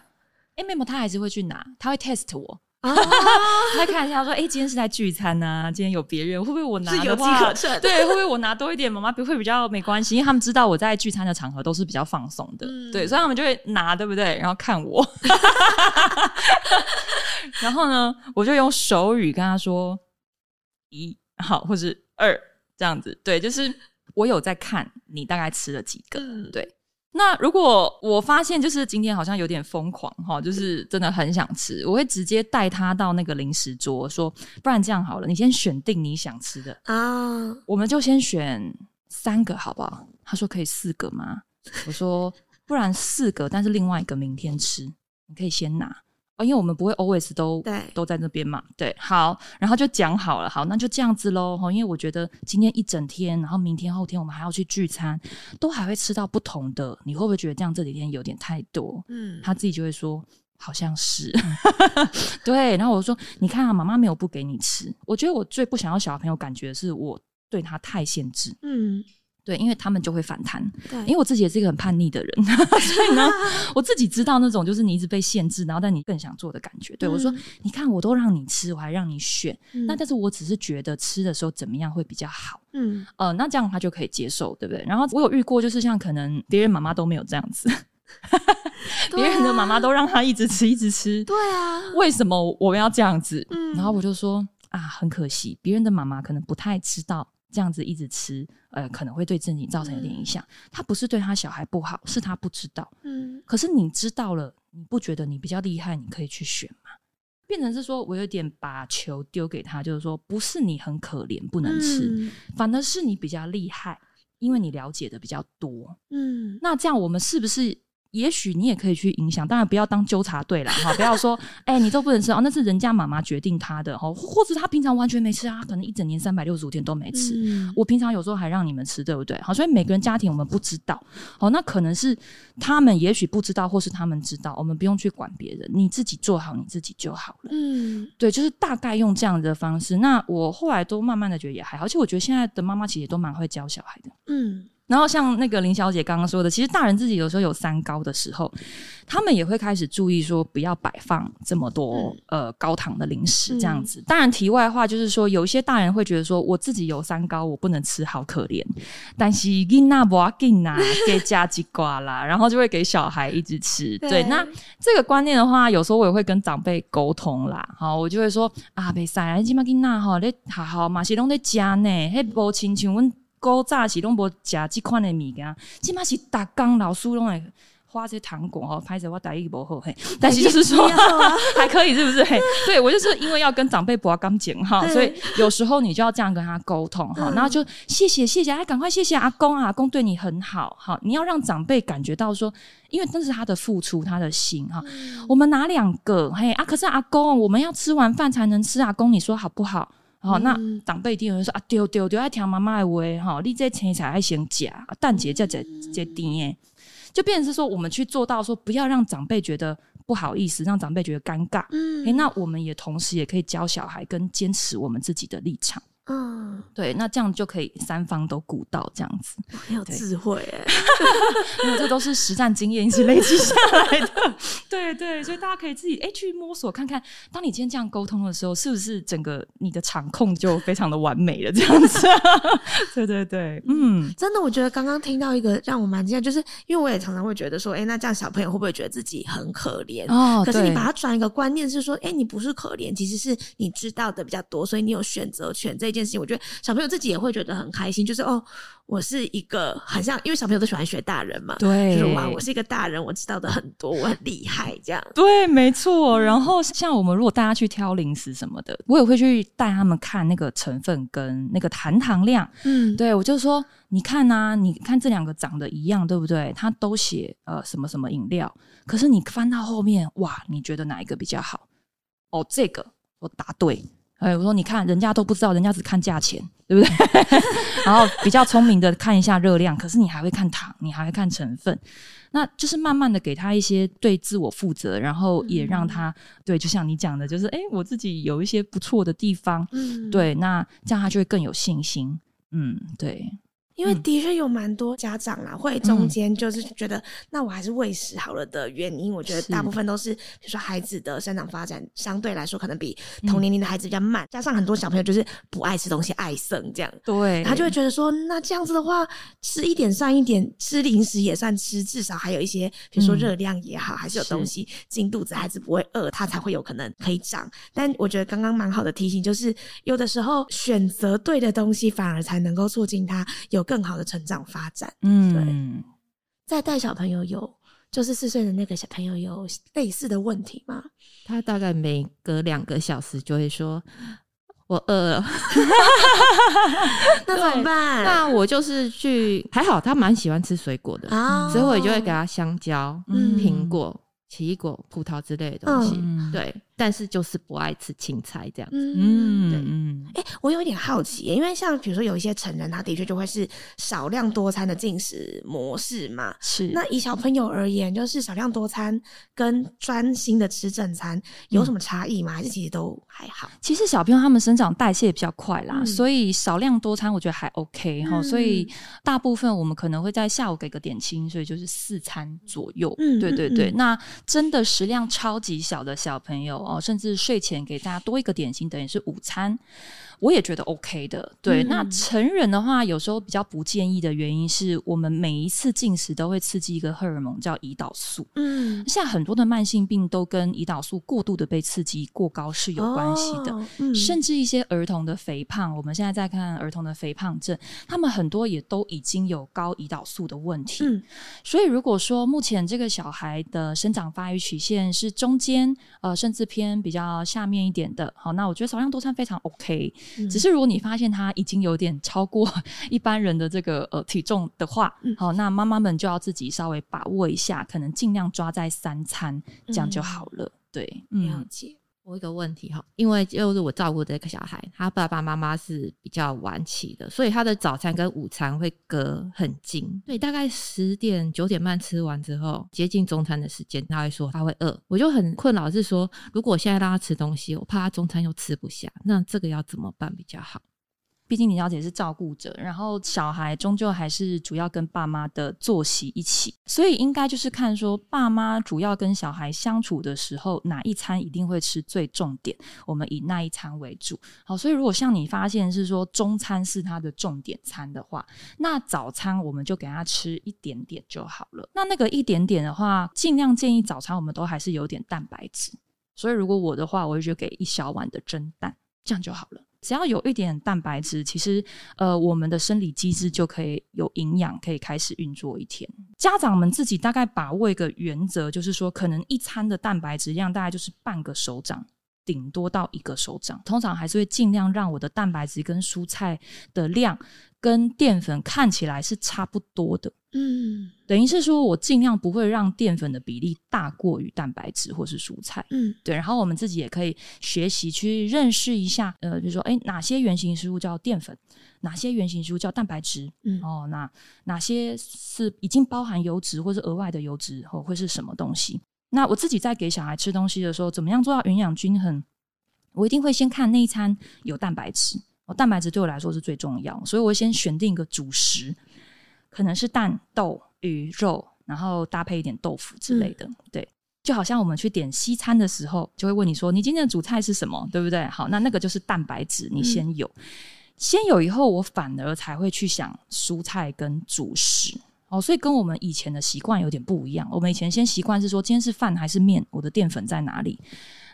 哎，妹妹他还是会去拿，他会 test 我。啊，他看一下说：“哎，今天是在聚餐呐，今天有别人，会不会我拿的话，对，会不会我拿多一点，妈妈不会比较没关系？因为他们知道我在聚餐的场合都是比较放松的，对，所以他们就会拿，对不对？然后看我，然后呢，我就用手语跟他说一好，或是二这样子，对，就是我有在看你大概吃了几个，对。”那如果我发现就是今天好像有点疯狂哈，就是真的很想吃，我会直接带他到那个零食桌，说不然这样好了，你先选定你想吃的啊，我们就先选三个好不好？他说可以四个吗？我说不然四个，但是另外一个明天吃，你可以先拿。哦，因为我们不会 always 都都在那边嘛，对，好，然后就讲好了，好，那就这样子喽，哈，因为我觉得今天一整天，然后明天后天我们还要去聚餐，都还会吃到不同的，你会不会觉得这样这几天有点太多？嗯，他自己就会说好像是，对，然后我说你看啊，妈妈没有不给你吃，我觉得我最不想要小朋友感觉是我对他太限制，嗯。对，因为他们就会反弹。对，因为我自己也是一个很叛逆的人，所以呢，我自己知道那种就是你一直被限制，然后但你更想做的感觉。对我说：“你看，我都让你吃，我还让你选。那但是我只是觉得吃的时候怎么样会比较好。嗯，呃，那这样他就可以接受，对不对？然后我有遇过，就是像可能别人妈妈都没有这样子，别人的妈妈都让他一直吃，一直吃。对啊，为什么我们要这样子？嗯，然后我就说啊，很可惜，别人的妈妈可能不太知道。”这样子一直吃，呃，可能会对自己造成一点影响。他不是对他小孩不好，是他不知道。嗯，可是你知道了，你不觉得你比较厉害？你可以去选吗？变成是说我有点把球丢给他，就是说不是你很可怜不能吃，反而是你比较厉害，因为你了解的比较多。嗯，那这样我们是不是？也许你也可以去影响，当然不要当纠察队了哈！不要说，哎，你都不能吃哦，那是人家妈妈决定他的哈，或者他平常完全没吃啊，可能一整年三百六十五天都没吃。我平常有时候还让你们吃，对不对？好，所以每个人家庭我们不知道，好，那可能是他们也许不知道，或是他们知道，我们不用去管别人，你自己做好你自己就好了。嗯，对，就是大概用这样的方式。那我后来都慢慢的觉得也还好，而且我觉得现在的妈妈其实都蛮会教小孩的。嗯。然后像那个林小姐刚刚说的，其实大人自己有时候有三高的时候，他们也会开始注意说不要摆放这么多呃高糖的零食这样子。当然题外话就是说，有一些大人会觉得说我自己有三高，我不能吃，好可怜。但是囡那不要紧呐，给加几瓜啦，然后就会给小孩一直吃。对，那这个观念的话，有时候我也会跟长辈沟通啦。好，我就会说啊，别塞，起码囡那哈，你好好嘛，是拢在家呢，嘿，无亲像阮。古早是拢无食即款的物件，即码是逐工老师拢会花些糖果哦，拍着我大意无好嘿，但是就是说 还可以是不是？嘿，对我就是因为要跟长辈博感情哈，所以有时候你就要这样跟他沟通哈，然后就谢谢谢谢，哎，赶快谢谢阿公啊，阿公对你很好，哈，你要让长辈感觉到说，因为那是他的付出，他的心哈。我们拿两个嘿啊，可是阿公，我们要吃完饭才能吃，阿公你说好不好？好，那长辈一定会说啊，丢丢丢，爱听妈妈的话，哈，你这青菜爱先夹，蛋节再再再甜诶，就变成是说，我们去做到说，不要让长辈觉得不好意思，让长辈觉得尴尬。嗯诶，那我们也同时也可以教小孩跟坚持我们自己的立场。嗯，对，那这样就可以三方都顾到这样子。很有智慧哎。因为这都是实战经验一起累积下来的。对对，所以大家可以自己哎去摸索看看，当你今天这样沟通的时候，是不是整个你的场控就非常的完美了？这样子，对对对，嗯，真的，我觉得刚刚听到一个让我蛮惊讶，就是因为我也常常会觉得说，哎，那这样小朋友会不会觉得自己很可怜？哦可是你把它转一个观念是说，哎，你不是可怜，其实是你知道的比较多，所以你有选择权这件事情，我觉得小朋友自己也会觉得很开心，就是哦，我是一个很像，因为小朋友都喜欢学大人嘛，对就是哇，我是一个大人，我知道的很多，我很厉害，这样。对，没错。然后像我们如果大家去挑零食什么的，我也会去带他们看那个成分跟那个含糖量。嗯，对我就说，你看呐、你看这两个长得一样，对不对？它都写呃什么什么饮料，可是你翻到后面，哇，你觉得哪一个比较好？哦，这个我答对。哎，我说你看，人家都不知道，人家只看价钱，对不对？然后比较聪明的看一下热量，可是你还会看糖，你还会看成分，那就是慢慢的给他一些对自我负责，然后也让他、对，就像你讲的，就是哎，我自己有一些不错的地方，嗯，对，那这样他就会更有信心。嗯，对，因为的确有蛮多家长啦，会中间就是觉得，那我还是喂食好了的原因，我觉得大部分都是，比如说孩子的生长发展相对来说可能比同年龄的孩子比较慢，加上很多小朋友就是不爱吃东西，爱剩这样。对，他就会觉得说，那这样子的话，吃一点算一点，吃零食也算吃，至少还有一些，比如说嗯。热量也好，还是有东西进肚子，孩子不会饿，他才会有可能可以长。但我觉得刚刚蛮好的提醒，就是有的时候选择对的东西，反而才能够促进他有更好的成长发展。嗯，对在带小朋友有，就是四岁的那个小朋友有类似的问题吗？他大概每隔两个小时就会说：“我饿了。那怎么办？那我就是去，还好他蛮喜欢吃水果的，啊，所以我就会给他香蕉、嗯苹果、奇异果、葡萄之类的东西。嗯对，但是就是不爱吃青菜这样。嗯。嗯嗯，哎、我有一点好奇耶，因为像比如说有一些成人，他的确就会是少量多餐的进食模式嘛。是那以小朋友而言，就是少量多餐跟专心的吃正餐有什么差异吗？还是其实都还好？其实小朋友他们生长代谢比较快啦，嗯所以少量多餐我觉得还 OK 哈、嗯所以大部分我们可能会在下午给个点心，所以就是四餐左右。嗯对对对。嗯嗯那真的食量超级小的小朋友哦，甚至睡前给大家多一个点心，等于是午餐。我也觉得 OK 的，对。嗯那成人的话，有时候比较不建议的原因是我们每一次进食都会刺激一个荷尔蒙叫胰岛素，嗯，现在很多的慢性病都跟胰岛素过度的被刺激过高是有关系的。哦嗯甚至一些儿童的肥胖，我们现在在看儿童的肥胖症，他们很多也都已经有高胰岛素的问题。嗯所以如果说目前这个小孩的生长发育曲线是中间，呃，甚至偏比较下面一点的，好，那我觉得少量多餐非常 OK。嗯只是如果你发现他已经有点超过 一般人的这个呃体重的话，嗯好，那妈妈们就要自己稍微把握一下，可能尽量抓在三餐，这样就好了。对，嗯，了解。我有一个问题哈，因为就是我照顾这个小孩，他爸爸妈妈是比较晚起的，所以他的早餐跟午餐会隔很近。对，大概十点九点半吃完之后，接近中餐的时间，他会说他会饿，我就很困扰，是说如果现在让他吃东西，我怕他中餐又吃不下，那这个要怎么办比较好？毕竟李小姐是照顾者，然后小孩终究还是主要跟爸妈的作息一起，所以应该就是看说爸妈主要跟小孩相处的时候，哪一餐一定会吃最重点，我们以那一餐为主。好，所以如果像你发现是说中餐是他的重点餐的话，那早餐我们就给他吃一点点就好了。那那个一点点的话，尽量建议早餐我们都还是有点蛋白质。所以如果我的话，我就给一小碗的蒸蛋，这样就好了。只要有一点蛋白质，其实呃，我们的生理机制就可以有营养，可以开始运作一天。家长们自己大概把握一个原则，就是说，可能一餐的蛋白质量大概就是半个手掌。顶多到一个手掌，通常还是会尽量让我的蛋白质跟蔬菜的量跟淀粉看起来是差不多的。嗯等于是说我尽量不会让淀粉的比例大过于蛋白质或是蔬菜。嗯对，然后我们自己也可以学习去认识一下，呃，比如说，哎，哪些原型食物叫淀粉，哪些原型食物叫蛋白质，嗯哦，那哪些是已经包含油脂或是额外的油脂，或会是什么东西？那我自己在给小孩吃东西的时候，怎么样做到营养均衡？我一定会先看那一餐有蛋白质，哦，蛋白质对我来说是最重要，所以我先选定一个主食，可能是蛋、豆、鱼、肉，然后搭配一点豆腐之类的。对，就好像我们去点西餐的时候，就会问你说：“你今天的主菜是什么？”对不对？好，那那个就是蛋白质，你先有，先有以后，我反而才会去想蔬菜跟主食。哦，所以跟我们以前的习惯有点不一样。我们以前先习惯是说，今天是饭还是面，我的淀粉在哪里？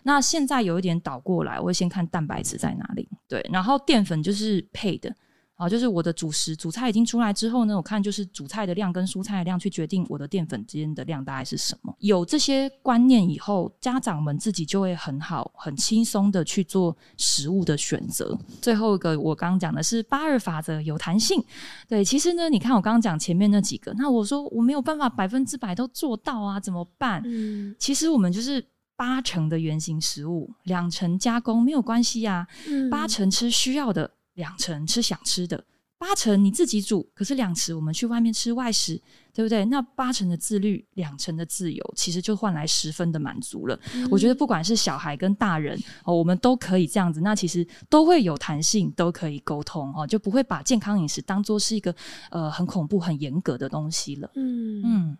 那现在有一点倒过来，我会先看蛋白质在哪里，对，然后淀粉就是配的。啊，就是我的主食主菜已经出来之后呢，我看就是主菜的量跟蔬菜的量去决定我的淀粉之间的量大概是什么。有这些观念以后，家长们自己就会很好、很轻松的去做食物的选择。最后一个我刚刚讲的是八二法则，有弹性。对，其实呢，你看我刚刚讲前面那几个，那我说我没有办法百分之百都做到啊，怎么办？嗯，其实我们就是八成的原型食物，两成加工没有关系呀。嗯，八成吃需要的。两成吃想吃的，八成你自己煮，可是两成我们去外面吃外食，对不对？那八成的自律，两成的自由，其实就换来十分的满足了。我觉得不管是小孩跟大人哦，我们都可以这样子，那其实都会有弹性，都可以沟通哦，就不会把健康饮食当做是一个呃很恐怖、很严格的东西了。嗯嗯。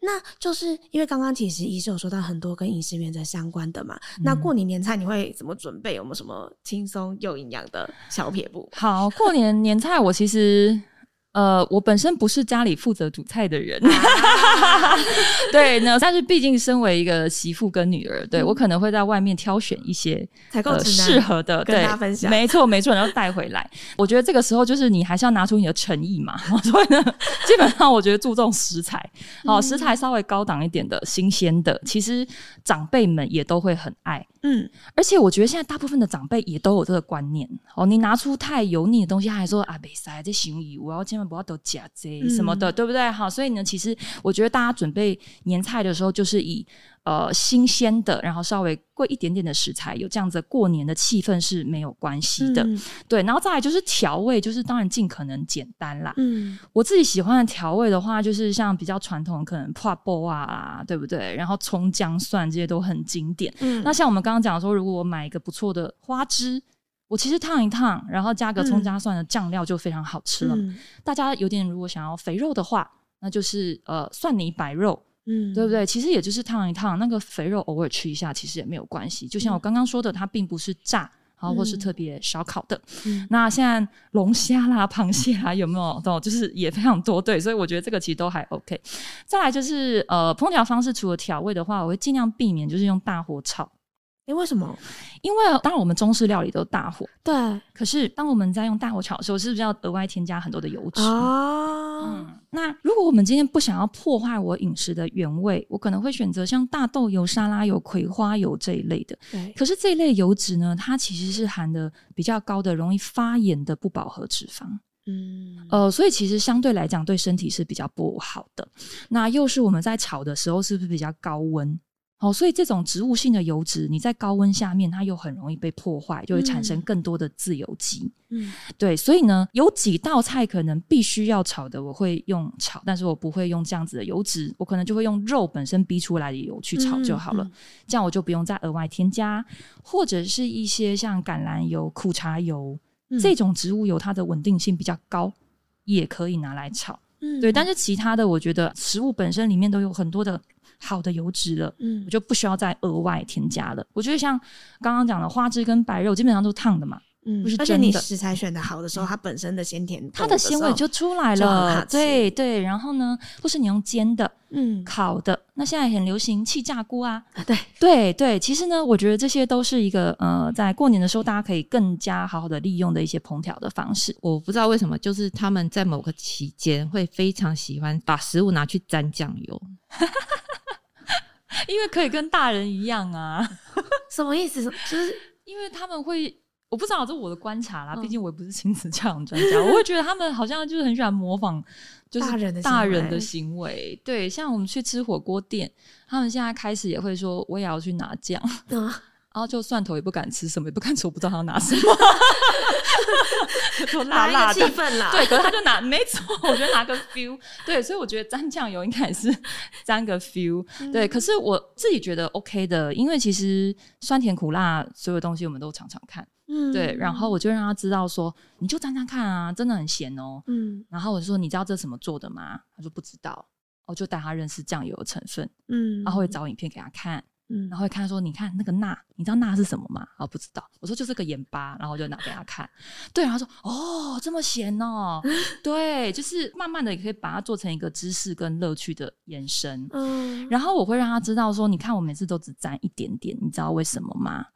那就是因为刚刚其实医生有说到很多跟饮食原则相关的嘛。那过年年菜你会怎么准备？有没有什么轻松又营养的小撇步？好，过年年菜我其实。呃，我本身不是家里负责煮菜的人，对，那但是毕竟身为一个媳妇跟女儿，对我可能会在外面挑选一些采购适合的，跟大家分享。没错，没错，然后带回来。我觉得这个时候就是你还是要拿出你的诚意嘛，所以呢，基本上我觉得注重食材，哦，食材稍微高档一点的、新鲜的，其实长辈们也都会很爱。嗯，而且我觉得现在大部分的长辈也都有这个观念哦。你拿出太油腻的东西，他还说啊，没塞这行鱼，我要千万不要都假这什么的，对不对？好，所以呢，其实我觉得大家准备年菜的时候，就是以。呃，新鲜的，然后稍微贵一点点的食材，有这样子过年的气氛是没有关系的，对。然后再来就是调味，就是当然尽可能简单啦。嗯，我自己喜欢的调味的话，就是像比较传统，可能泡波啊，对不对？然后葱姜蒜这些都很经典。嗯，那像我们刚刚讲说，如果我买一个不错的花枝，我其实烫一烫，然后加个葱姜蒜的酱料就非常好吃了。大家有点如果想要肥肉的话，那就是呃蒜泥白肉。嗯，对不对？其实也就是烫一烫，那个肥肉偶尔吃一下，其实也没有关系。就像我刚刚说的，它并不是炸，好或是特别烧烤的。那现在龙虾啦、螃蟹啦，有没有？都就是也非常多，对。所以我觉得这个其实都还 OK。再来就是呃，烹调方式除了调味的话，我会尽量避免就是用大火炒。哎，为什么？因为当然我们中式料理都大火，对。可是当我们在用大火炒的时候，是不是要额外添加很多的油脂啊？嗯。那如果我们今天不想要破坏我饮食的原味，我可能会选择像大豆油、沙拉油、葵花油这一类的。对。可是这一类油脂呢，它其实是含的比较高的、容易发炎的不饱和脂肪。嗯。呃，所以其实相对来讲，对身体是比较不好的。那又是我们在炒的时候，是不是比较高温？哦，所以这种植物性的油脂，你在高温下面，它又很容易被破坏，就会产生更多的自由基。嗯，对，所以呢，有几道菜可能必须要炒的，我会用炒，但是我不会用这样子的油脂，我可能就会用肉本身逼出来的油去炒就好了，这样我就不用再额外添加，或者是一些像橄榄油、苦茶油这种植物油，它的稳定性比较高，也可以拿来炒。嗯，对，但是其他的，我觉得食物本身里面都有很多的。好的油脂了，嗯，我就不需要再额外添加了。我觉得像刚刚讲的花枝跟白肉，基本上都是烫的嘛，嗯，不是而且你食材选的好的时候，它本身的鲜甜，它的鲜味就出来了。对对，然后呢，或是你用煎的，嗯，烤的，那现在很流行气炸锅啊，对对对。其实呢，我觉得这些都是一个呃，在过年的时候，大家可以更加好好的利用的一些烹调的方式。我不知道为什么，就是他们在某个期间会非常喜欢把食物拿去沾酱油。因为可以跟大人一样啊，什么意思？就是因为他们会，我不知道这是我的观察啦，毕竟我也不是亲子教养专家，我会觉得他们好像就是很喜欢模仿，就是大人的大人的行为。对，像我们去吃火锅店，他们现在开始也会说，我也要去拿酱。然后就蒜头也不敢吃，什么也不敢吃，我不知道他要拿什么，就辣辣气。氛啦。对，可是他就拿，没错，我觉得拿个 feel，对，所以我觉得沾酱油应该也是沾个 feel，对。可是我自己觉得 OK 的，因为其实酸甜苦辣所有东西我们都常常看，嗯对。然后我就让他知道说，你就沾沾看啊，真的很咸哦。嗯然后我就说，你知道这什么做的吗？他说不知道，我就带他认识酱油的成分，嗯然后会找影片给他看，嗯然后会看说，你看那个钠，你知道钠是什么吗？哦，不知道。我说就是个盐巴，然后我就拿给他看。对，然后他说哦，这么咸哦。对，就是慢慢的也可以把它做成一个知识跟乐趣的延伸。嗯然后我会让他知道说，你看我每次都只沾一点点，你知道为什么吗？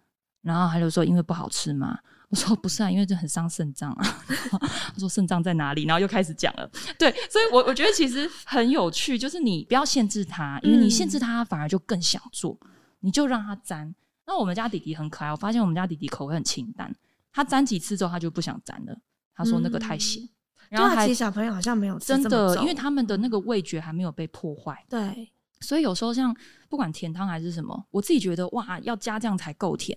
然后他就说因为不好吃嘛？我说不是啊，因为这很伤肾脏啊。他说肾脏在哪里？然后又开始讲了。对，所以我我觉得其实很有趣，就是你不要限制他，因为你限制他，反而就更想做。你就让他沾。那我们家弟弟很可爱，我发现我们家弟弟口味很清淡，他沾几次之后他就不想沾了，他说那个太咸。然后还其实小朋友好像没有吃真的，因为他们的那个味觉还没有被破坏，对所以有时候像不管甜汤还是什么，我自己觉得哇，要加这样才够甜。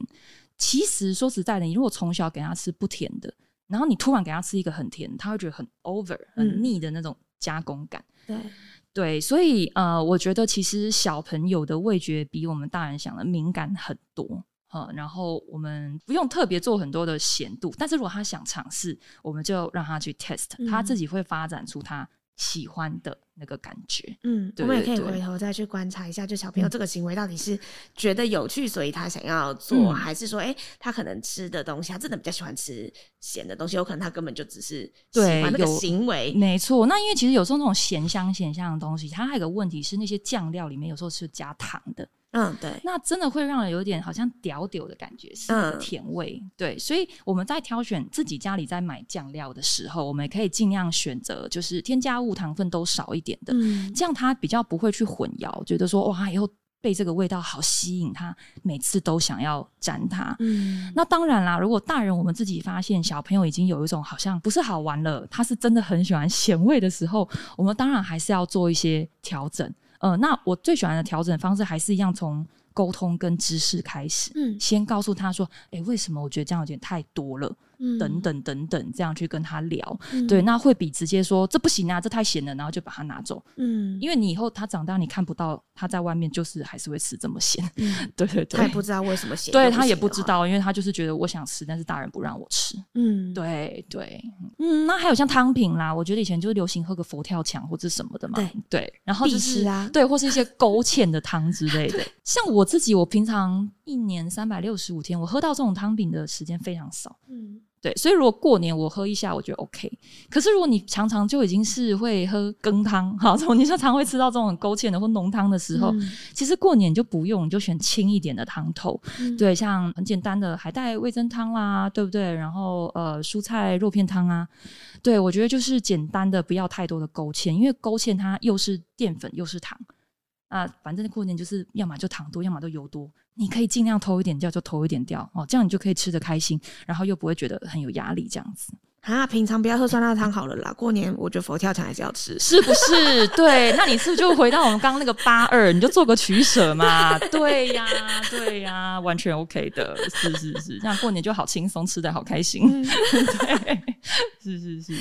其实说实在的，你如果从小给他吃不甜的，然后你突然给他吃一个很甜，他会觉得很 over、很嗯腻的那种加工感。对对，所以呃，我觉得其实小朋友的味觉比我们大人想的敏感很多。呃，然后我们不用特别做很多的咸度，但是如果他想尝试，我们就让他去 test，、他嗯自己会发展出他喜欢的那个感觉。嗯，对我们也可以回头再去观察一下，就小朋友嗯这个行为到底是觉得有趣，所以他想要做，嗯还是说，哎、他可能吃的东西，他真的比较喜欢吃咸的东西，有可能他根本就只是喜对欢那个行为。没错，那因为其实有时候那种咸香咸香的东西，它还有个问题是那些酱料里面有时候是加糖的，嗯，对，那真的会让人有点好像屌屌的感觉，是甜味。对，所以我们在挑选自己家里在买酱料的时候，我们也可以尽量选择就是添加物、糖分都少一点的，嗯，这样它比较不会去混淆，觉得说哇以后被这个味道好吸引它，每次都想要沾它。嗯，那当然啦，如果大人我们自己发现小朋友已经有一种好像不是好玩了，他是真的很喜欢咸味的时候，我们当然还是要做一些调整。呃，那我最喜欢的调整方式还是一样从沟通跟知识开始，嗯。先告诉他说，诶，为什么我觉得这样有点太多了，嗯等，等等等，这样去跟他聊。嗯对，，那会比直接说这不行啊，这太咸了，然后就把它拿走，嗯，因为你以后他长大，你看不到他在外面就是还是会吃这么咸。嗯对对对，他也不知道为什么咸，对他也不知，道，因为他就是觉得我想吃，但是大人不让我吃。嗯，对对，嗯，那还有像汤品啦，我觉得以前就是流行喝个佛跳墙或者什么的嘛。对对然后就是吃啊对，或是一些勾芡的汤之类的。像我自己，我平常一年三百六十五天，我喝到这种汤品的时间非常少。嗯，对，所以如果过年我喝一下，我觉得 OK。可是如果你常常就已经是会喝羹汤，哈，从你就常会吃到这种很勾芡的或浓汤的时候，嗯其实过年你就不用，你就选轻一点的汤头。嗯对，像很简单的海带味增汤啦，对不对？然后呃，蔬菜肉片汤啊，对我觉得就是简单的，不要太多的勾芡，因为勾芡它又是淀粉又是糖。啊，反正过年就是要么就糖多，要么就油多，你可以尽量偷一点掉就偷一点掉哦，这样你就可以吃得开心，然后又不会觉得很有压力，这样子。啊，平常不要喝酸辣汤好了啦，过年我觉得佛跳墙还是要吃，是不是？对，那你是不是就回到我们刚刚那个八二，你就做个取舍嘛？对呀，对呀，完全 OK 的，是是是，这样过年就好轻松，吃的好开心，嗯对，是是是。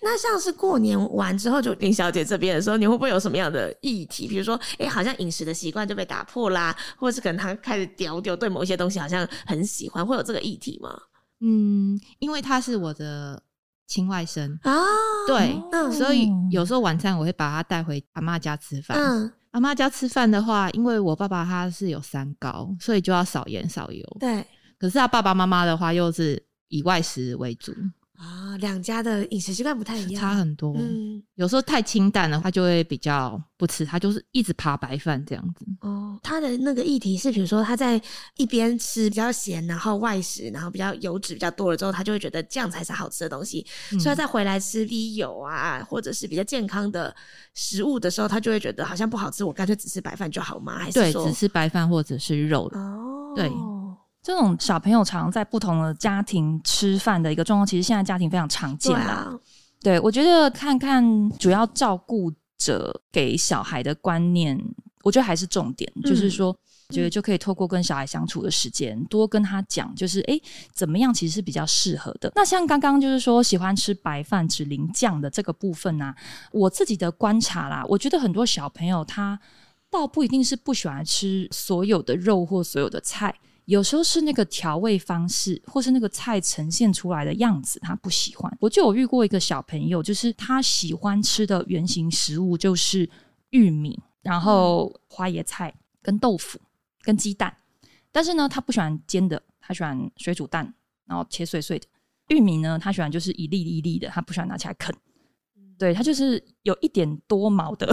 那像是过年完之后，就林小姐这边的时候，你会不会有什么样的议题？比如说，哎、好像饮食的习惯就被打破啦，或者是可能她开始屌屌，对某一些东西好像很喜欢，会有这个议题吗？嗯，因为他是我的亲外甥，啊，对，嗯所以有时候晚餐我会把他带回阿妈家吃饭。嗯，阿妈家吃饭的话，因为我爸爸他是有三高，所以就要少盐少油。对可是他爸爸妈妈的话，又是以外食为主，啊，两家的饮食习惯不太一样，差很多。嗯，有时候太清淡了，他就会比较不吃，他就是一直扒白饭这样子。哦，他的那个议题是，比如说他在一边吃比较咸，然后外食，然后比较油脂比较多了之后，他就会觉得这样才是好吃的东西，嗯所以他再回来吃低油啊，或者是比较健康的食物的时候，他就会觉得好像不好吃，我干脆只吃白饭就好吗？还是对，说只吃白饭或者是肉。哦，对这种小朋友常在不同的家庭吃饭的一个状况，其实现在家庭非常常见啦。对我觉得看看主要照顾者给小孩的观念，我觉得还是重点，就是嗯说觉得就可以透过跟小孩相处的时间，多跟他讲，就是诶怎么样其实是比较适合的。那像刚刚就是说喜欢吃白饭只淋酱的这个部分呢、我自己的观察啦，我觉得很多小朋友他倒不一定是不喜欢吃所有的肉或所有的菜。有时候是那个调味方式，或是那个菜呈现出来的样子，他不喜欢。我就有遇过一个小朋友，就是他喜欢吃的原型食物就是玉米，然后花椰菜跟豆腐跟鸡蛋，但是呢，他不喜欢煎的，他喜欢水煮蛋，然后切碎碎的。玉米呢，他喜欢就是一粒一粒的，他不喜欢拿起来啃。对他就是有一点多毛的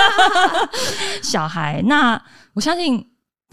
小孩。那我相信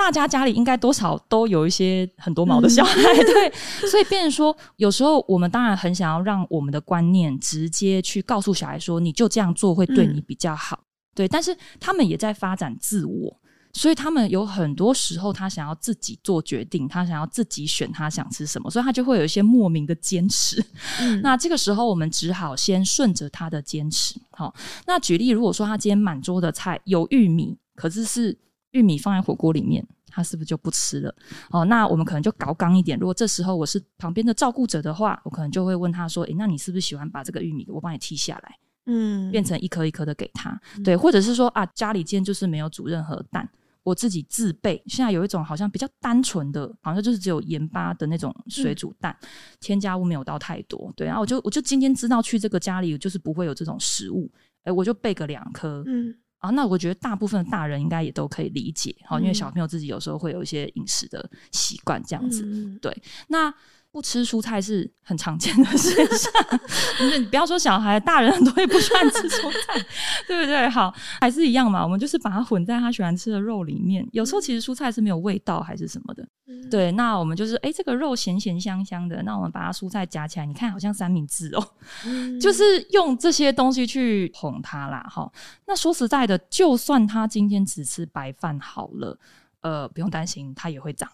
大家家里应该多少都有一些很多毛的小孩，对，所以变成说，有时候我们当然很想要让我们的观念直接去告诉小孩说，你就这样做会对你比较好，对。但是他们也在发展自我，所以他们有很多时候他想要自己做决定，他想要自己选他想吃什么，所以他就会有一些莫名的坚持。那这个时候我们只好先顺着他的坚持。好，那举例，如果说他今天满桌的菜有玉米，可是是玉米放在火锅里面，他是不是就不吃了？哦，那我们可能就搞刚一点。如果这时候我是旁边的照顾者的话，我可能就会问他说：“诶，那你是不是喜欢把这个玉米我帮你剔下来，嗯变成一颗一颗的给他？”对，或者是说啊，家里今天就是没有煮任何蛋。我自己自备，现在有一种好像比较单纯的，好像就是只有盐巴的那种水煮蛋，添加物没有到太多。对，然后我就我就今天知道去这个家里就是不会有这种食物，哎，我就备个两颗，嗯啊，那我觉得大部分的大人应该也都可以理解，好，因为小朋友自己有时候会有一些饮食的习惯这样子。嗯对，那不吃蔬菜是很常见的现象，就是你不要说小孩，大人很多也不喜欢吃蔬菜，对不对？好，还是一样嘛，我们就是把它混在他喜欢吃的肉里面。有时候其实蔬菜是没有味道还是什么的，嗯对。那我们就是，哎，这个肉咸咸香香的，那我们把它蔬菜夹起来，你看好像三明治哦，嗯就是用这些东西去哄他啦，哈。那说实在的，就算他今天只吃白饭好了，呃，不用担心，他也会长。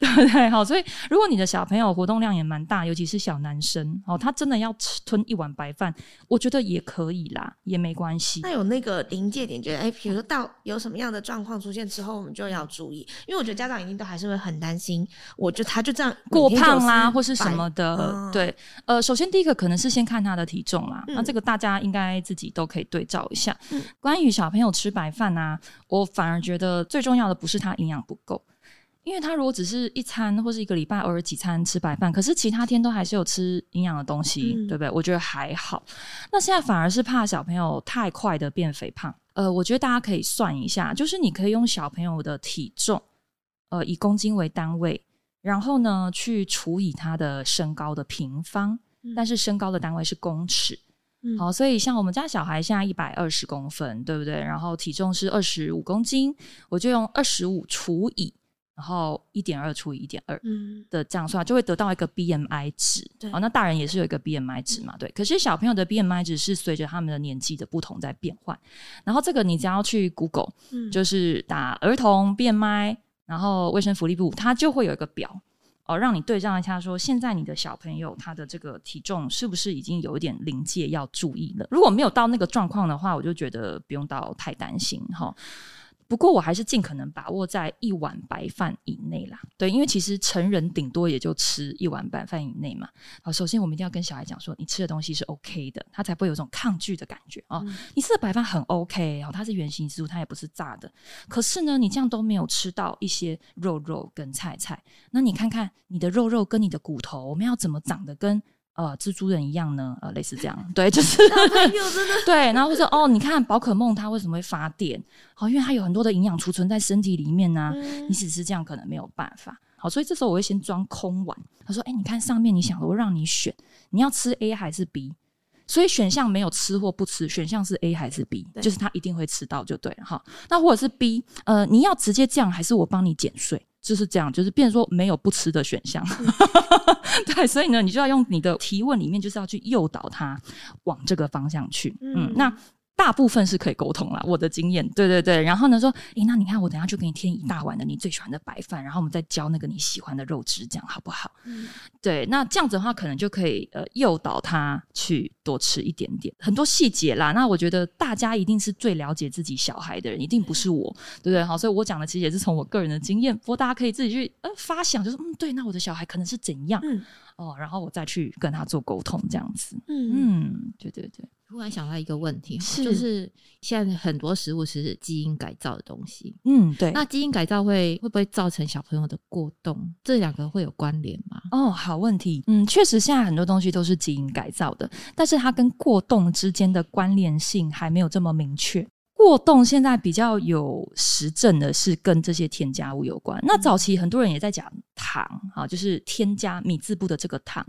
对 不对？好，所以如果你的小朋友活动量也蛮大，尤其是小男生，哦，他真的要吃吞一碗白饭，我觉得也可以啦，也没关系那。有那个临界点，觉得哎，比如说到有什么样的状况出现之后，我们就要注意，因为我觉得家长一定都还是会很担心，我就他就这样过胖啦，或是什么的，嗯对，呃，首先第一个可能是先看他的体重啦，那嗯这个大家应该自己都可以对照一下。嗯关于小朋友吃白饭啊，我反而觉得最重要的不是他营养不够，因为他如果只是一餐或是一个礼拜偶尔几餐吃白饭，可是其他天都还是有吃营养的东西，嗯对不对？我觉得还好。那现在反而是怕小朋友太快的变肥胖。呃，我觉得大家可以算一下，就是你可以用小朋友的体重，呃，以公斤为单位，然后呢去除以他的身高的平方，但是身高的单位是公尺。嗯好，所以像我们家小孩现在一百二十公分，对不对？然后体重是二十五公斤，我就用二十五除以，然后一点二除以一点二嗯的这样算，就会得到一个 BMI 值。对好，那大人也是有一个 BMI 值嘛，对。可是小朋友的 BMI 值是随着他们的年纪的不同在变换，然后这个你只要去 Google，嗯就是打儿童 BMI，然后卫生福利部它就会有一个表哦，让你对照一下说现在你的小朋友他的这个体重是不是已经有一点临界要注意了。如果没有到那个状况的话，我就觉得不用到太担心哈。不过我还是尽可能把握在一碗白饭以内啦，对，因为其实成人顶多也就吃一碗白饭以内嘛。好，首先我们一定要跟小孩讲说，你吃的东西是 OK 的，他才不会有一种抗拒的感觉哦。你吃的白饭很 OK 哦，它是圆形食物，它也不是炸的。可是呢，你这样都没有吃到一些肉肉跟菜菜，那你看看你的肉肉跟你的骨头，我们要怎么长得跟呃蜘蛛人一样呢？呃，类似这样，对，就是对，然后或者哦，你看宝可梦它为什么会发电？好、因为它有很多的营养储存在身体里面呢、你只是这样可能没有办法。好，所以这时候我会先装空碗。他说：“哎，你看上面，你想我让你选，你要吃 A 还是 B？” 所以选项没有吃或不吃，选项是 A 还是 B，就是他一定会吃到就对了哈。那或者是 B，呃，你要直接这样，还是我帮你减税？就是这样，就是变成说没有不吃的选项。对，所以呢，你就要用你的提问里面，就是要去诱导他往这个方向去。嗯，嗯那大部分是可以沟通啦，我的经验，对对对。然后呢，说，诶，那你看，我等下就给你添一大碗的你最喜欢的白饭，然后我们再浇那个你喜欢的肉汁，这样好不好？嗯，对。那这样子的话，可能就可以呃诱导他去多吃一点点，很多细节啦。那我觉得大家一定是最了解自己小孩的人，一定不是我，对不对？好，所以我讲的其实也是从我个人的经验，不过大家可以自己去呃发想，就是嗯，对，那我的小孩可能是怎样？嗯，哦，然后我再去跟他做沟通，这样子。嗯嗯，对对对。突然想到一个问题，就是现在很多食物是基因改造的东西，嗯，对。那基因改造会会不会造成小朋友的过动？这两个会有关联吗？哦，好问题。嗯，确实现在很多东西都是基因改造的，但是它跟过动之间的关联性还没有这么明确。过动现在比较有实证的是跟这些添加物有关。那早期很多人也在讲糖，啊，就是添加米字部的这个糖。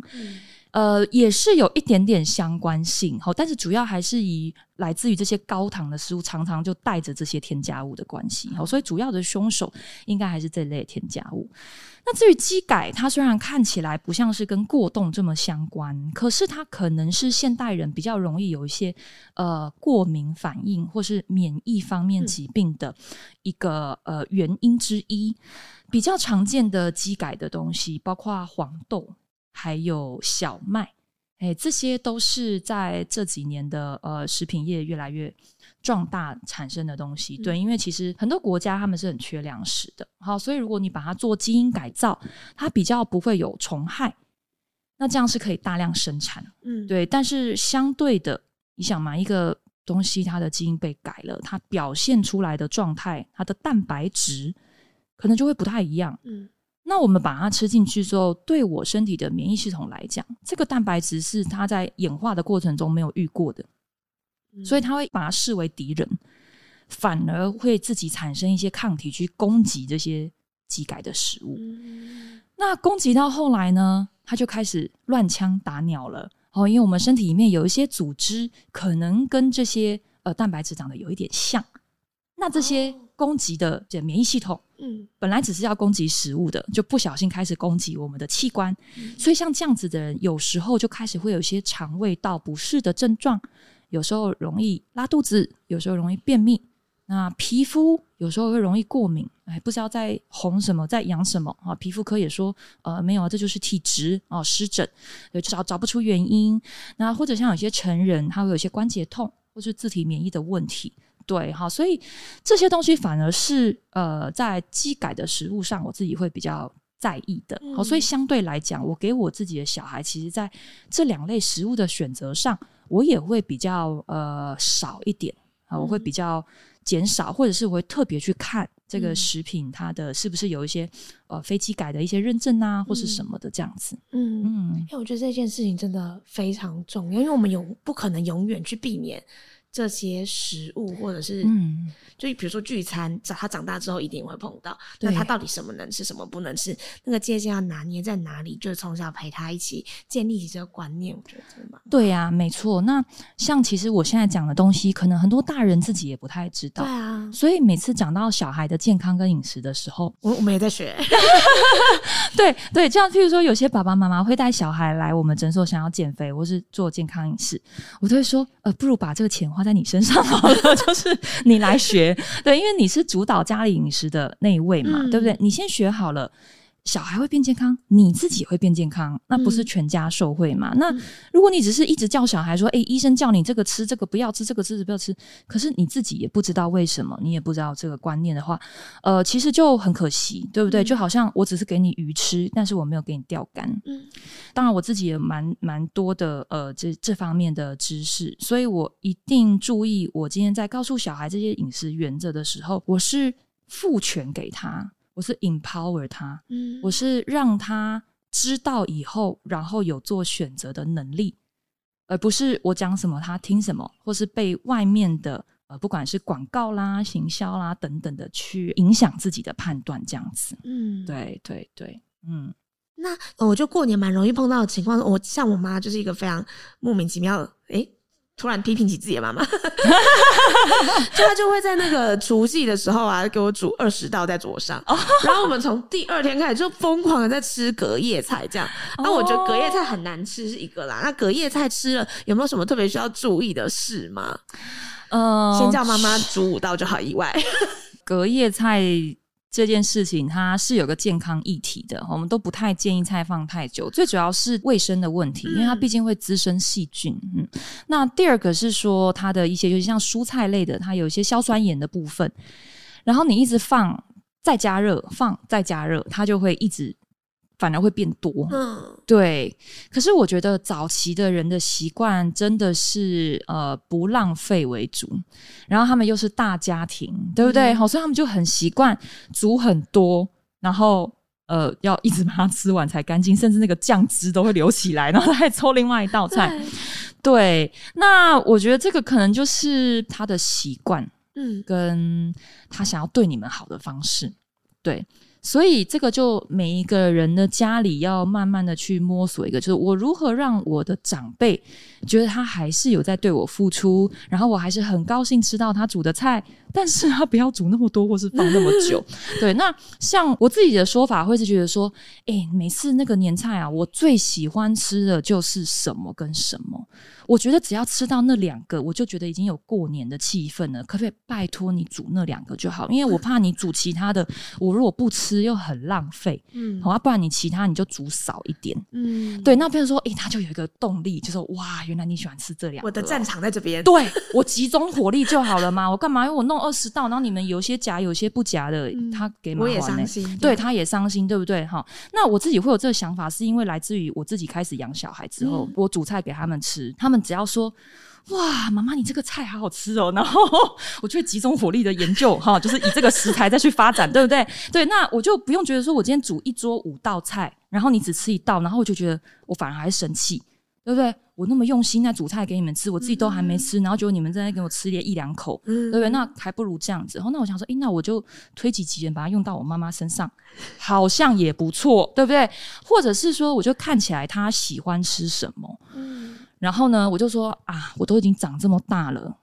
呃，也是有一点点相关性，好，但是主要还是以来自于这些高糖的食物，常常就带着这些添加物的关系，好，所以主要的凶手应该还是这类添加物。那至于机改，它虽然看起来不像是跟过动这么相关，可是它可能是现代人比较容易有一些呃过敏反应或是免疫方面疾病的一个呃原因之一。比较常见的机改的东西，包括黄豆。还有小麦，哎，这些都是在这几年的呃食品业越来越壮大产生的东西。对，因为其实很多国家他们是很缺粮食的，好，所以如果你把它做基因改造，它比较不会有虫害，那这样是可以大量生产。嗯，对。但是相对的，你想嘛，一个东西它的基因被改了，它表现出来的状态，它的蛋白质可能就会不太一样。嗯。那我们把它吃进去之后，对我身体的免疫系统来讲，这个蛋白质是它在演化的过程中没有遇过的，所以他会把它视为敌人，反而会自己产生一些抗体去攻击这些基改的食物。那攻击到后来呢，他就开始乱枪打鸟了。哦，因为我们身体里面有一些组织可能跟这些呃蛋白质长得有一点像，那这些攻击的这免疫系统。嗯，本来只是要攻击食物的，就不小心开始攻击我们的器官，所以像这样子的人，有时候就开始会有一些肠胃道不适的症状，有时候容易拉肚子，有时候容易便秘，那皮肤有时候会容易过敏，哎，不知道在红什么，在痒什么啊？皮肤科也说，呃，没有啊，这就是体质啊，湿疹，找找不出原因。那或者像有些成人，他会有些关节痛，或是自体免疫的问题。对，哈，所以这些东西反而是呃，在机改的食物上，我自己会比较在意的。好，所以相对来讲，我给我自己的小孩，其实在这两类食物的选择上，我也会比较呃少一点啊，我会比较减少，或者是我会特别去看这个食品它的是不是有一些呃飞机改的一些认证啊，或是什么的这样子。嗯嗯，因为我觉得这件事情真的非常重要，因为我们永不可能永远去避免。这些食物，或者是，嗯，就比如说聚餐，长他长大之后一定会碰到。那他到底什么能吃，什么不能吃？那个界限要拿捏在哪里？就是从小陪他一起建立起这个观念，我觉得。对呀，没错。那像其实我现在讲的东西，可能很多大人自己也不太知道。对啊。所以每次讲到小孩的健康跟饮食的时候，我我们也在学。对 对，这样譬如说，有些爸爸妈妈会带小孩来我们诊所，想要减肥或是做健康饮食，我都会说，呃，不如把这个钱花。在你身上好了，就是你来学，对，因为你是主导家里饮食的那一位嘛，对不对？你先学好了。小孩会变健康，你自己会变健康，那不是全家受惠嘛？那如果你只是一直叫小孩说：“哎，医生叫你这个吃，这个不要吃，这个吃不要吃。”可是你自己也不知道为什么，你也不知道这个观念的话，呃，其实就很可惜，对不对？就好像我只是给你鱼吃，但是我没有给你钓竿。嗯，当然我自己也蛮蛮多的呃这这方面的知识，所以我一定注意。我今天在告诉小孩这些饮食原则的时候，我是赋权给他。我是 empower 他，嗯，我是让他知道以后，然后有做选择的能力，而不是我讲什么他听什么，或是被外面的呃，不管是广告啦、行销啦等等的去影响自己的判断，这样子。嗯，对对对，嗯。那我就过年蛮容易碰到的情况，我像我妈就是一个非常莫名其妙，诶。突然批评起自己的妈妈，就他就会在那个除夕的时候啊，给我煮二十道在桌上，然后我们从第二天开始就疯狂的在吃隔夜菜，这样。那我觉得隔夜菜很难吃是一个啦，那隔夜菜吃了有没有什么特别需要注意的事吗？呃，先叫妈妈煮五道就好以外，隔夜菜这件事情，它是有个健康议题的，我们都不太建议菜放太久，最主要是卫生的问题，因为它毕竟会滋生细菌。嗯，那第二个是说它的一些，尤其像蔬菜类的，它有一些硝酸盐的部分，然后你一直放再加热，放再加热，它就会一直。反而会变多，嗯，对。可是我觉得早期的人的习惯真的是呃不浪费为主，然后他们又是大家庭，对不对？好，所以他们就很习惯煮很多，然后呃要一直把它吃完才干净，甚至那个酱汁都会流起来，然后再抽另外一道菜。对，那我觉得这个可能就是他的习惯，嗯，跟他想要对你们好的方式，对。所以这个就每一个人的家里要慢慢的去摸索一个，就是我如何让我的长辈觉得他还是有在对我付出，然后我还是很高兴吃到他煮的菜，但是他不要煮那么多或是放那么久。对，那像我自己的说法会是觉得说，哎，每次那个年菜啊，我最喜欢吃的就是什么跟什么。我觉得只要吃到那两个，我就觉得已经有过年的气氛了。可不可以拜托你煮那两个就好？因为我怕你煮其他的，我如果不吃又很浪费。嗯，好啊，不然你其他你就煮少一点。嗯，对。那比如说，诶，他就有一个动力，就说哇，原来你喜欢吃这两个，我的战场在这边。对我集中火力就好了嘛，我干嘛？因为我弄二十道，然后你们有些夹，有些不夹的，他给我也伤心，对他也伤心，对不对？哈，那我自己会有这个想法，是因为来自于我自己开始养小孩之后，我煮菜给他们吃，他们。只要说哇，妈妈，你这个菜好好吃哦，然后我就集中火力的研究哈，就是以这个食材再去发展，对不对？对，那我就不用觉得说我今天煮一桌五道菜，然后你只吃一道，然后我就觉得我反而还生气，对不对？我那么用心在煮菜给你们吃，我自己都还没吃，然后结果你们在给我吃一两口，对不对？那还不如这样子。然后那我想说，诶，那我就推己及人，把它用到我妈妈身上，好像也不错，对不对？或者是说，我就看起来她喜欢吃什么，嗯。然后呢，我就说啊，我都已经长这么大了，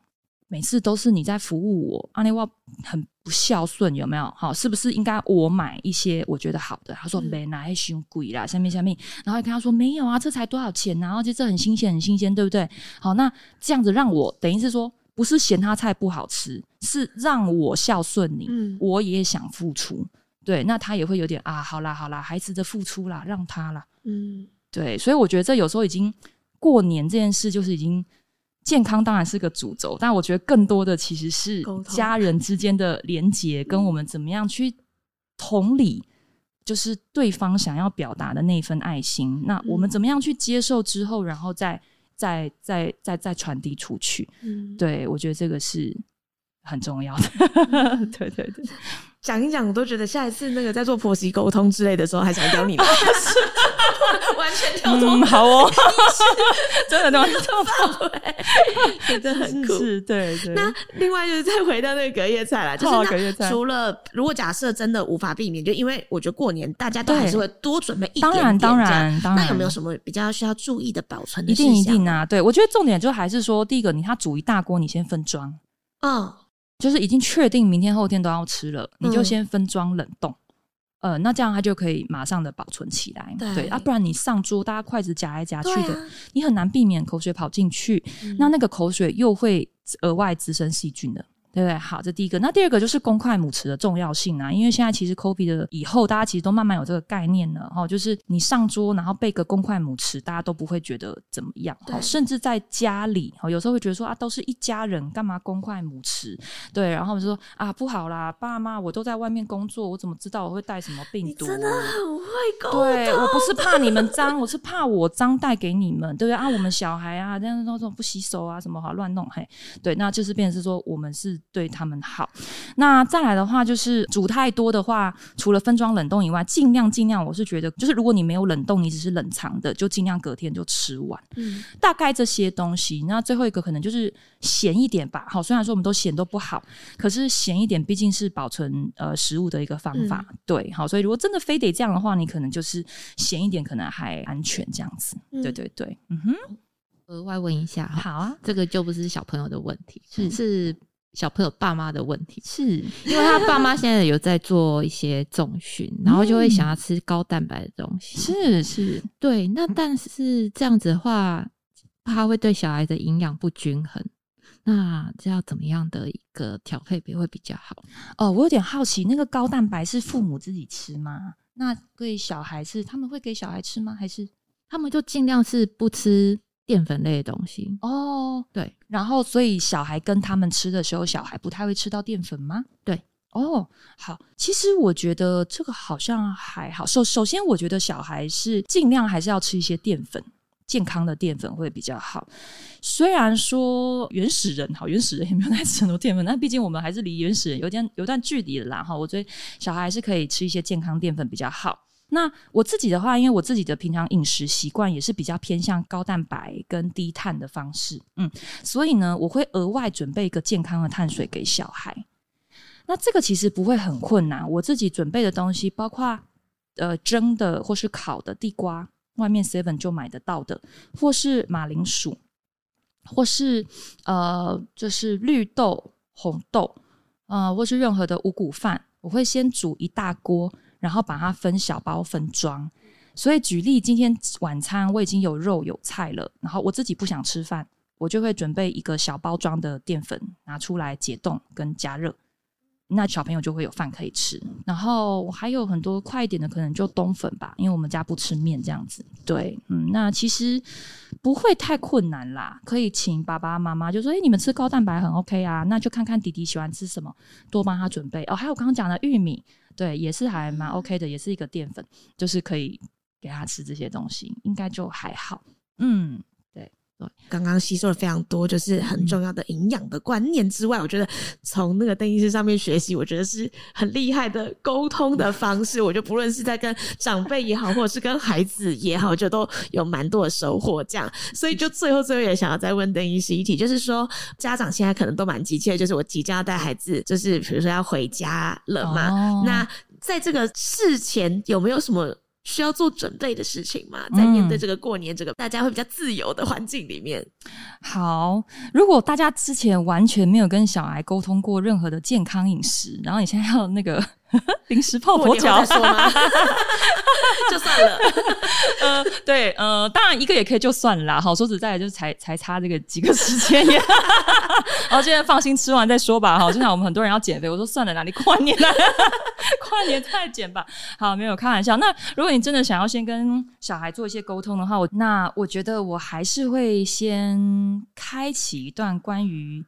每次都是你在服务我，阿内瓦很不孝顺，有没有？好，是不是应该我买一些我觉得好的？他说没，哪还凶贵啦，下面下面，然后跟他说没有啊，这才多少钱呢？而且这很新鲜，很新鲜，对不对？好，那这样子让我等于是说，不是嫌他菜不好吃，是让我孝顺你，我也想付出，对，那他也会有点啊，好啦好啦，孩子的付出啦，让他啦，嗯，对，所以我觉得这有时候已经。过年这件事就是已经健康，当然是个主轴，但我觉得更多的其实是家人之间的连结，跟我们怎么样去同理，就是对方想要表达的那份爱心，那我们怎么样去接受之后，然后再再再再再传递出去。嗯，对我觉得这个是很重要的。对对对。讲一讲，我都觉得下一次那个在做婆媳沟通之类的时候，还想教你们，完全跳脱。好哦，真的都跳范围，真的 很酷。是，对对。那另外就是再回到那个隔夜菜啦，就是隔夜菜。除了如果假设真的无法避免，就因为我觉得过年大家都还是会多准备一点点。当然，当然，当然。那有没有什么比较需要注意的保存的一定一定啊，对我觉得重点就还是说，第一个，你他煮一大锅，你先分装。嗯。就是已经确定明天后天都要吃了，你就先分装冷冻，呃，那这样它就可以马上的保存起来，对啊，不然你上桌大家筷子夹来夹去的，你很难避免口水跑进去，那那个口水又会额外滋生细菌的。对不对？好，这第一个。那第二个就是公筷母匙的重要性啊，因为现在其实 COVID 的以后，大家其实都慢慢有这个概念了哈，就是你上桌然后备个公筷母匙，大家都不会觉得怎么样。好，甚至在家里，哈，有时候会觉得说啊，都是一家人，干嘛公筷母匙？对，然后就说啊，不好啦，爸妈我都在外面工作，我怎么知道我会带什么病毒？真的很会沟通。对我不是怕你们 脏，我是怕我脏带给你们，对不对啊？我们小孩啊，这样那种不洗手啊，什么好乱弄，嘿，对，那就是变成是说我们是。对他们好，那再来的话就是煮太多的话，除了分装冷冻以外，尽量尽量，我是觉得就是如果你没有冷冻，你只是冷藏的，就尽量隔天就吃完。嗯，大概这些东西。那最后一个可能就是咸一点吧。好，虽然说我们都咸都不好，可是咸一点毕竟是保存呃食物的一个方法。对，好，所以如果真的非得这样的话，你可能就是咸一点，可能还安全这样子。对对对，嗯哼。额外问一下，好啊，这个就不是小朋友的问题，是是。小朋友爸妈的问题，是因为他爸妈现在有在做一些重训，然后就会想要吃高蛋白的东西。是是，对。那但是这样子的话，怕会对小孩的营养不均衡。那这要怎么样的一个调配比会比较好？哦，我有点好奇，那个高蛋白是父母自己吃吗？那对小孩是他们会给小孩吃吗？还是他们就尽量是不吃淀粉类的东西？哦，对，然后所以小孩跟他们吃的时候，小孩不太会吃到淀粉吗？对，哦，好，其实我觉得这个好像还好。首首先，我觉得小孩是尽量还是要吃一些淀粉。健康的淀粉会比较好。虽然说原始人好，原始人也没有太吃很多淀粉，但毕竟我们还是离原始人有点有段距离的啦。哈，我觉得小孩还是可以吃一些健康淀粉比较好。那我自己的话，因为我自己的平常饮食习惯也是比较偏向高蛋白跟低碳的方式，嗯，所以呢，我会额外准备一个健康的碳水给小孩。那这个其实不会很困难，我自己准备的东西包括呃蒸的或是烤的地瓜。外面 seven 就买得到的，或是马铃薯，或是呃，就是绿豆、红豆，呃，或是任何的五谷饭，我会先煮一大锅，然后把它分小包分装。所以举例，今天晚餐我已经有肉有菜了，然后我自己不想吃饭，我就会准备一个小包装的淀粉拿出来解冻跟加热。那小朋友就会有饭可以吃，然后还有很多快一点的，可能就冬粉吧，因为我们家不吃面这样子。对，嗯，那其实不会太困难啦，可以请爸爸妈妈就说：“哎，你们吃高蛋白很 OK 啊，那就看看弟弟喜欢吃什么，多帮他准备哦。”还有刚刚讲的玉米，对，也是还蛮 OK 的，也是一个淀粉，就是可以给他吃这些东西，应该就还好。嗯。对，刚刚吸收了非常多，就是很重要的营养的观念之外，我觉得从那个邓医师上面学习，我觉得是很厉害的沟通的方式。我觉得不论是在跟长辈也好，或者是跟孩子也好，就都有蛮多的收获。这样，所以就最后最后也想要再问邓医师一题，就是说家长现在可能都蛮急切，就是我即将要带孩子，就是比如说要回家了嘛？那在这个事前有没有什么？需要做准备的事情吗？在面对这个过年，这个大家会比较自由的环境里面。好，如果大家之前完全没有跟小孩沟通过任何的健康饮食，然后你现在要那个。临时泡佛脚，说吗？就算了。呃，对，呃，当然一个也可以就算了。好，说实在的，就是才才差这个几个时间也。然后现在放心吃完再说吧。好，就像我们很多人要减肥，我说算了，啦，你跨年了？跨年再减吧。好，没有开玩笑。那如果你真的想要先跟小孩做一些沟通的话，我那我觉得我还是会先开启一段关于。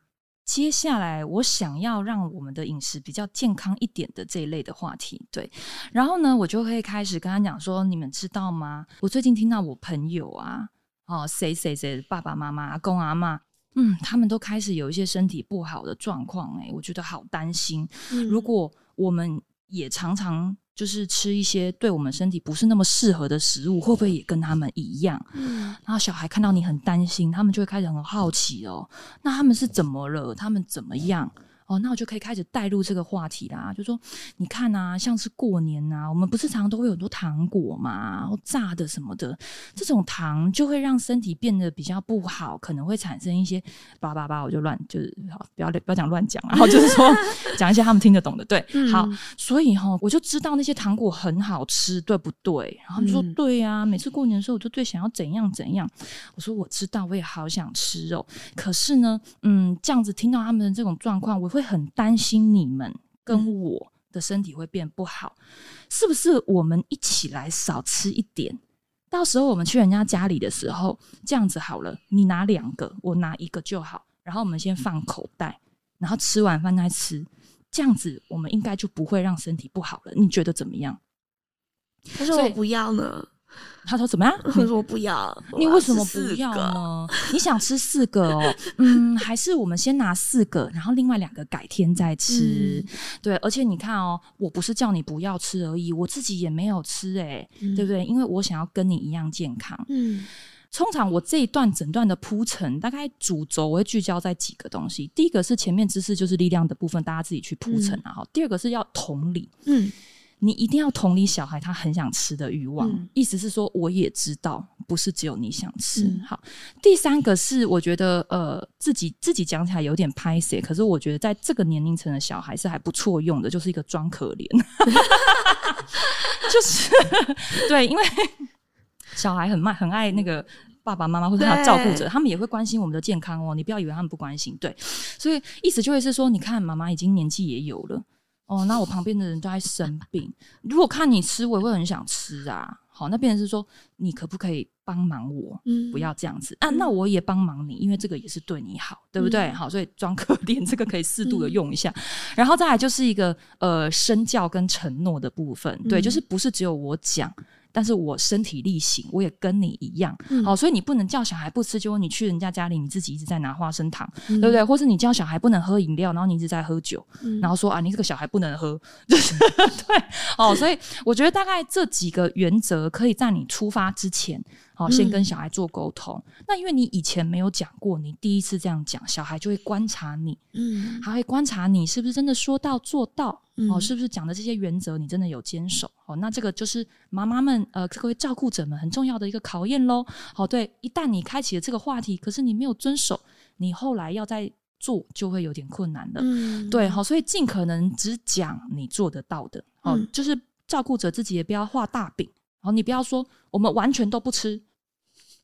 接下来，我想要让我们的饮食比较健康一点的这一类的话题，对。然后呢，我就会开始跟他讲说：“你们知道吗？我最近听到我朋友啊，哦，谁谁谁爸爸妈妈、阿公阿妈，嗯，他们都开始有一些身体不好的状况，哎，我觉得好担心。如果我们也常常……就是吃一些对我们身体不是那么适合的食物，会不会也跟他们一样？嗯，然后小孩看到你很担心，他们就会开始很好奇哦。那他们是怎么了？他们怎么样？哦，那我就可以开始带入这个话题啦，就说你看啊，像是过年啊，我们不是常常都会有很多糖果嘛，然后炸的什么的，这种糖就会让身体变得比较不好，可能会产生一些叭叭叭，我就乱就是好，不要不要讲乱讲，然后就是 说讲一些他们听得懂的，对，好，所以哈，我就知道那些糖果很好吃，对不对？然后就说对呀，每次过年的时候，我就最想要怎样怎样。我说我知道，我也好想吃肉，可是呢，嗯，这样子听到他们的这种状况，我。会很担心你们跟我的身体会变不好，是不是？我们一起来少吃一点，到时候我们去人家家里的时候，这样子好了，你拿两个，我拿一个就好，然后我们先放口袋，然后吃完饭再吃，这样子我们应该就不会让身体不好了。你觉得怎么样？他说我不要呢。他说怎么样？他说不要。你为什么不要呢？你想吃四个哦？嗯，还是我们先拿四个，然后另外两个改天再吃。对，而且你看哦，我不是叫你不要吃而已，我自己也没有吃哎，对不对？因为我想要跟你一样健康。嗯，通常我这一段整段的铺陈，大概主轴我会聚焦在几个东西。第一个是前面知识就是力量的部分，大家自己去铺陈啊。好，第二个是要同理。嗯。你一定要同理小孩他很想吃的欲望，意思是说我也知道不是只有你想吃。好，第三个是我觉得呃自己自己讲起来有点拍谁可是我觉得在这个年龄层的小孩是还不错用的，就是一个装可怜，就是对，因为小孩很慢很爱那个。爸爸妈妈或者他照顾者，他们也会关心我们的健康哦。你不要以为他们不关心，对。所以意思就会是说，你看妈妈已经年纪也有了哦，那我旁边的人都在生病，如果看你吃，我也会很想吃啊。好，那变成是说，你可不可以帮忙我？嗯，不要这样子啊。那我也帮忙你，因为这个也是对你好，对不对？好，所以装可怜这个可以适度的用一下。然后再来就是一个呃身教跟承诺的部分，对，就是不是只有我讲。但是我身体力行，我也跟你一样，好，所以你不能叫小孩不吃，结果你去人家家里，你自己一直在拿花生糖，对不对？或是你叫小孩不能喝饮料，然后你一直在喝酒，然后说啊，你这个小孩不能喝，就是 对，哦，所以我觉得大概这几个原则可以在你出发之前。好，先跟小孩做沟通。那因为你以前没有讲过，你第一次这样讲，小孩就会观察你，嗯，还会观察你是不是真的说到做到，哦，是不是讲的这些原则你真的有坚守？哦，那这个就是妈妈们呃，各位照顾者们很重要的一个考验喽。好，对，一旦你开启了这个话题，可是你没有遵守，你后来要再做就会有点困难了。嗯，对，好，所以尽可能只讲你做得到的，哦，就是照顾者自己也不要画大饼，然后，你不要说我们完全都不吃。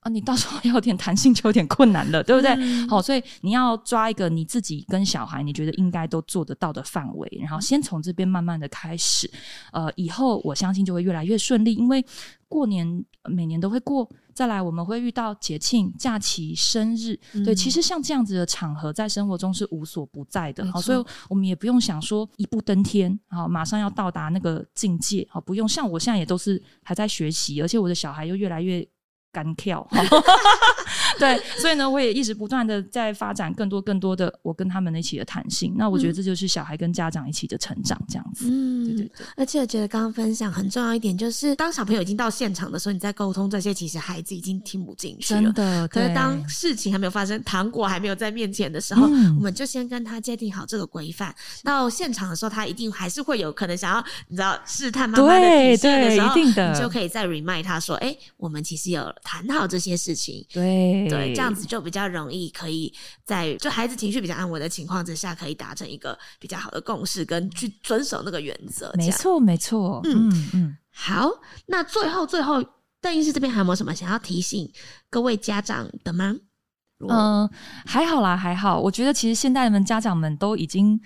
啊，你到时候 要有点弹性，就有点困难了，对不对？好，所以你要抓一个你自己跟小孩你觉得应该都做得到的范围，然后先从这边慢慢的开始。呃，以后我相信就会越来越顺利，因为过年每年都会过，再来我们会遇到节庆、假期、生日，对，其实像这样子的场合在生活中是无所不在的。好，所以我们也不用想说一步登天，好，马上要到达那个境界，好，不用。像我现在也都是还在学习，而且我的小孩又越来越。干跳，对，所以呢，我也一直不断的在发展更多更多的我跟他们一起的弹性。那我觉得这就是小孩跟家长一起的成长，这样子。嗯，对对对。而且我觉得刚刚分享很重要一点，就是当小朋友已经到现场的时候，你在沟通这些，其实孩子已经听不进去了。真的。可是当事情还没有发生，糖果还没有在面前的时候，我们就先跟他界定好这个规范。到现场的时候，他一定还是会有可能想要，你知道试探妈妈的底线的时候，你就可以再 remind 他说：“哎，我们其实有。”谈好这些事情，对对，这样子就比较容易，可以在就孩子情绪比较安稳的情况之下，可以达成一个比较好的共识，跟去遵守那个原则。没错，没错。嗯嗯，好，那最后最后，邓医师这边还有没有什么想要提醒各位家长的吗？嗯，还好啦，还好。我觉得其实现在们家长们都已经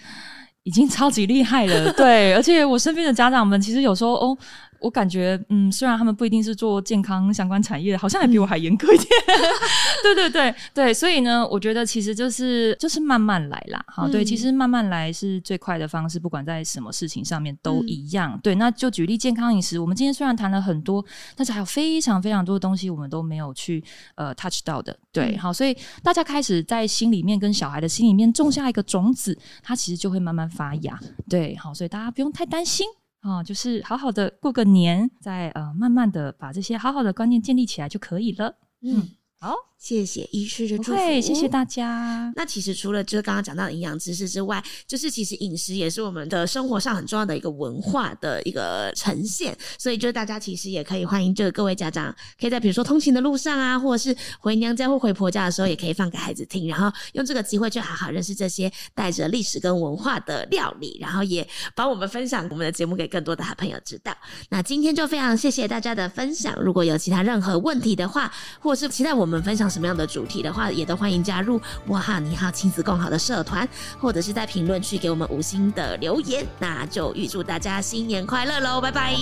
已经超级厉害了，对。而且我身边的家长们，其实有时候哦。我感觉，嗯，虽然他们不一定是做健康相关产业，好像还比我还严格一点。对对对对，所以呢，我觉得其实就是就是慢慢来啦。好，对，其实慢慢来是最快的方式，不管在什么事情上面都一样。对，那就举例健康饮食，我们今天虽然谈了很多，但是还有非常非常多的东西我们都没有去呃 touch 到的。对，好，所以大家开始在心里面跟小孩的心里面种下一个种子，它其实就会慢慢发芽。对，好，所以大家不用太担心。哦，就是好好的过个年，再呃慢慢的把这些好好的观念建立起来就可以了。嗯，好。谢谢医师的祝福，谢谢大家。那其实除了就是刚刚讲到的营养知识之外，就是其实饮食也是我们的生活上很重要的一个文化的一个呈现。所以就是大家其实也可以欢迎，就是各位家长可以在比如说通勤的路上啊，或者是回娘家或回婆家的时候，也可以放给孩子听，然后用这个机会去好好认识这些带着历史跟文化的料理，然后也帮我们分享我们的节目给更多的好朋友知道。那今天就非常谢谢大家的分享。如果有其他任何问题的话，或是期待我们分享。什么样的主题的话，也都欢迎加入“我好你好亲子共好”的社团，或者是在评论区给我们五星的留言。那就预祝大家新年快乐喽，拜拜。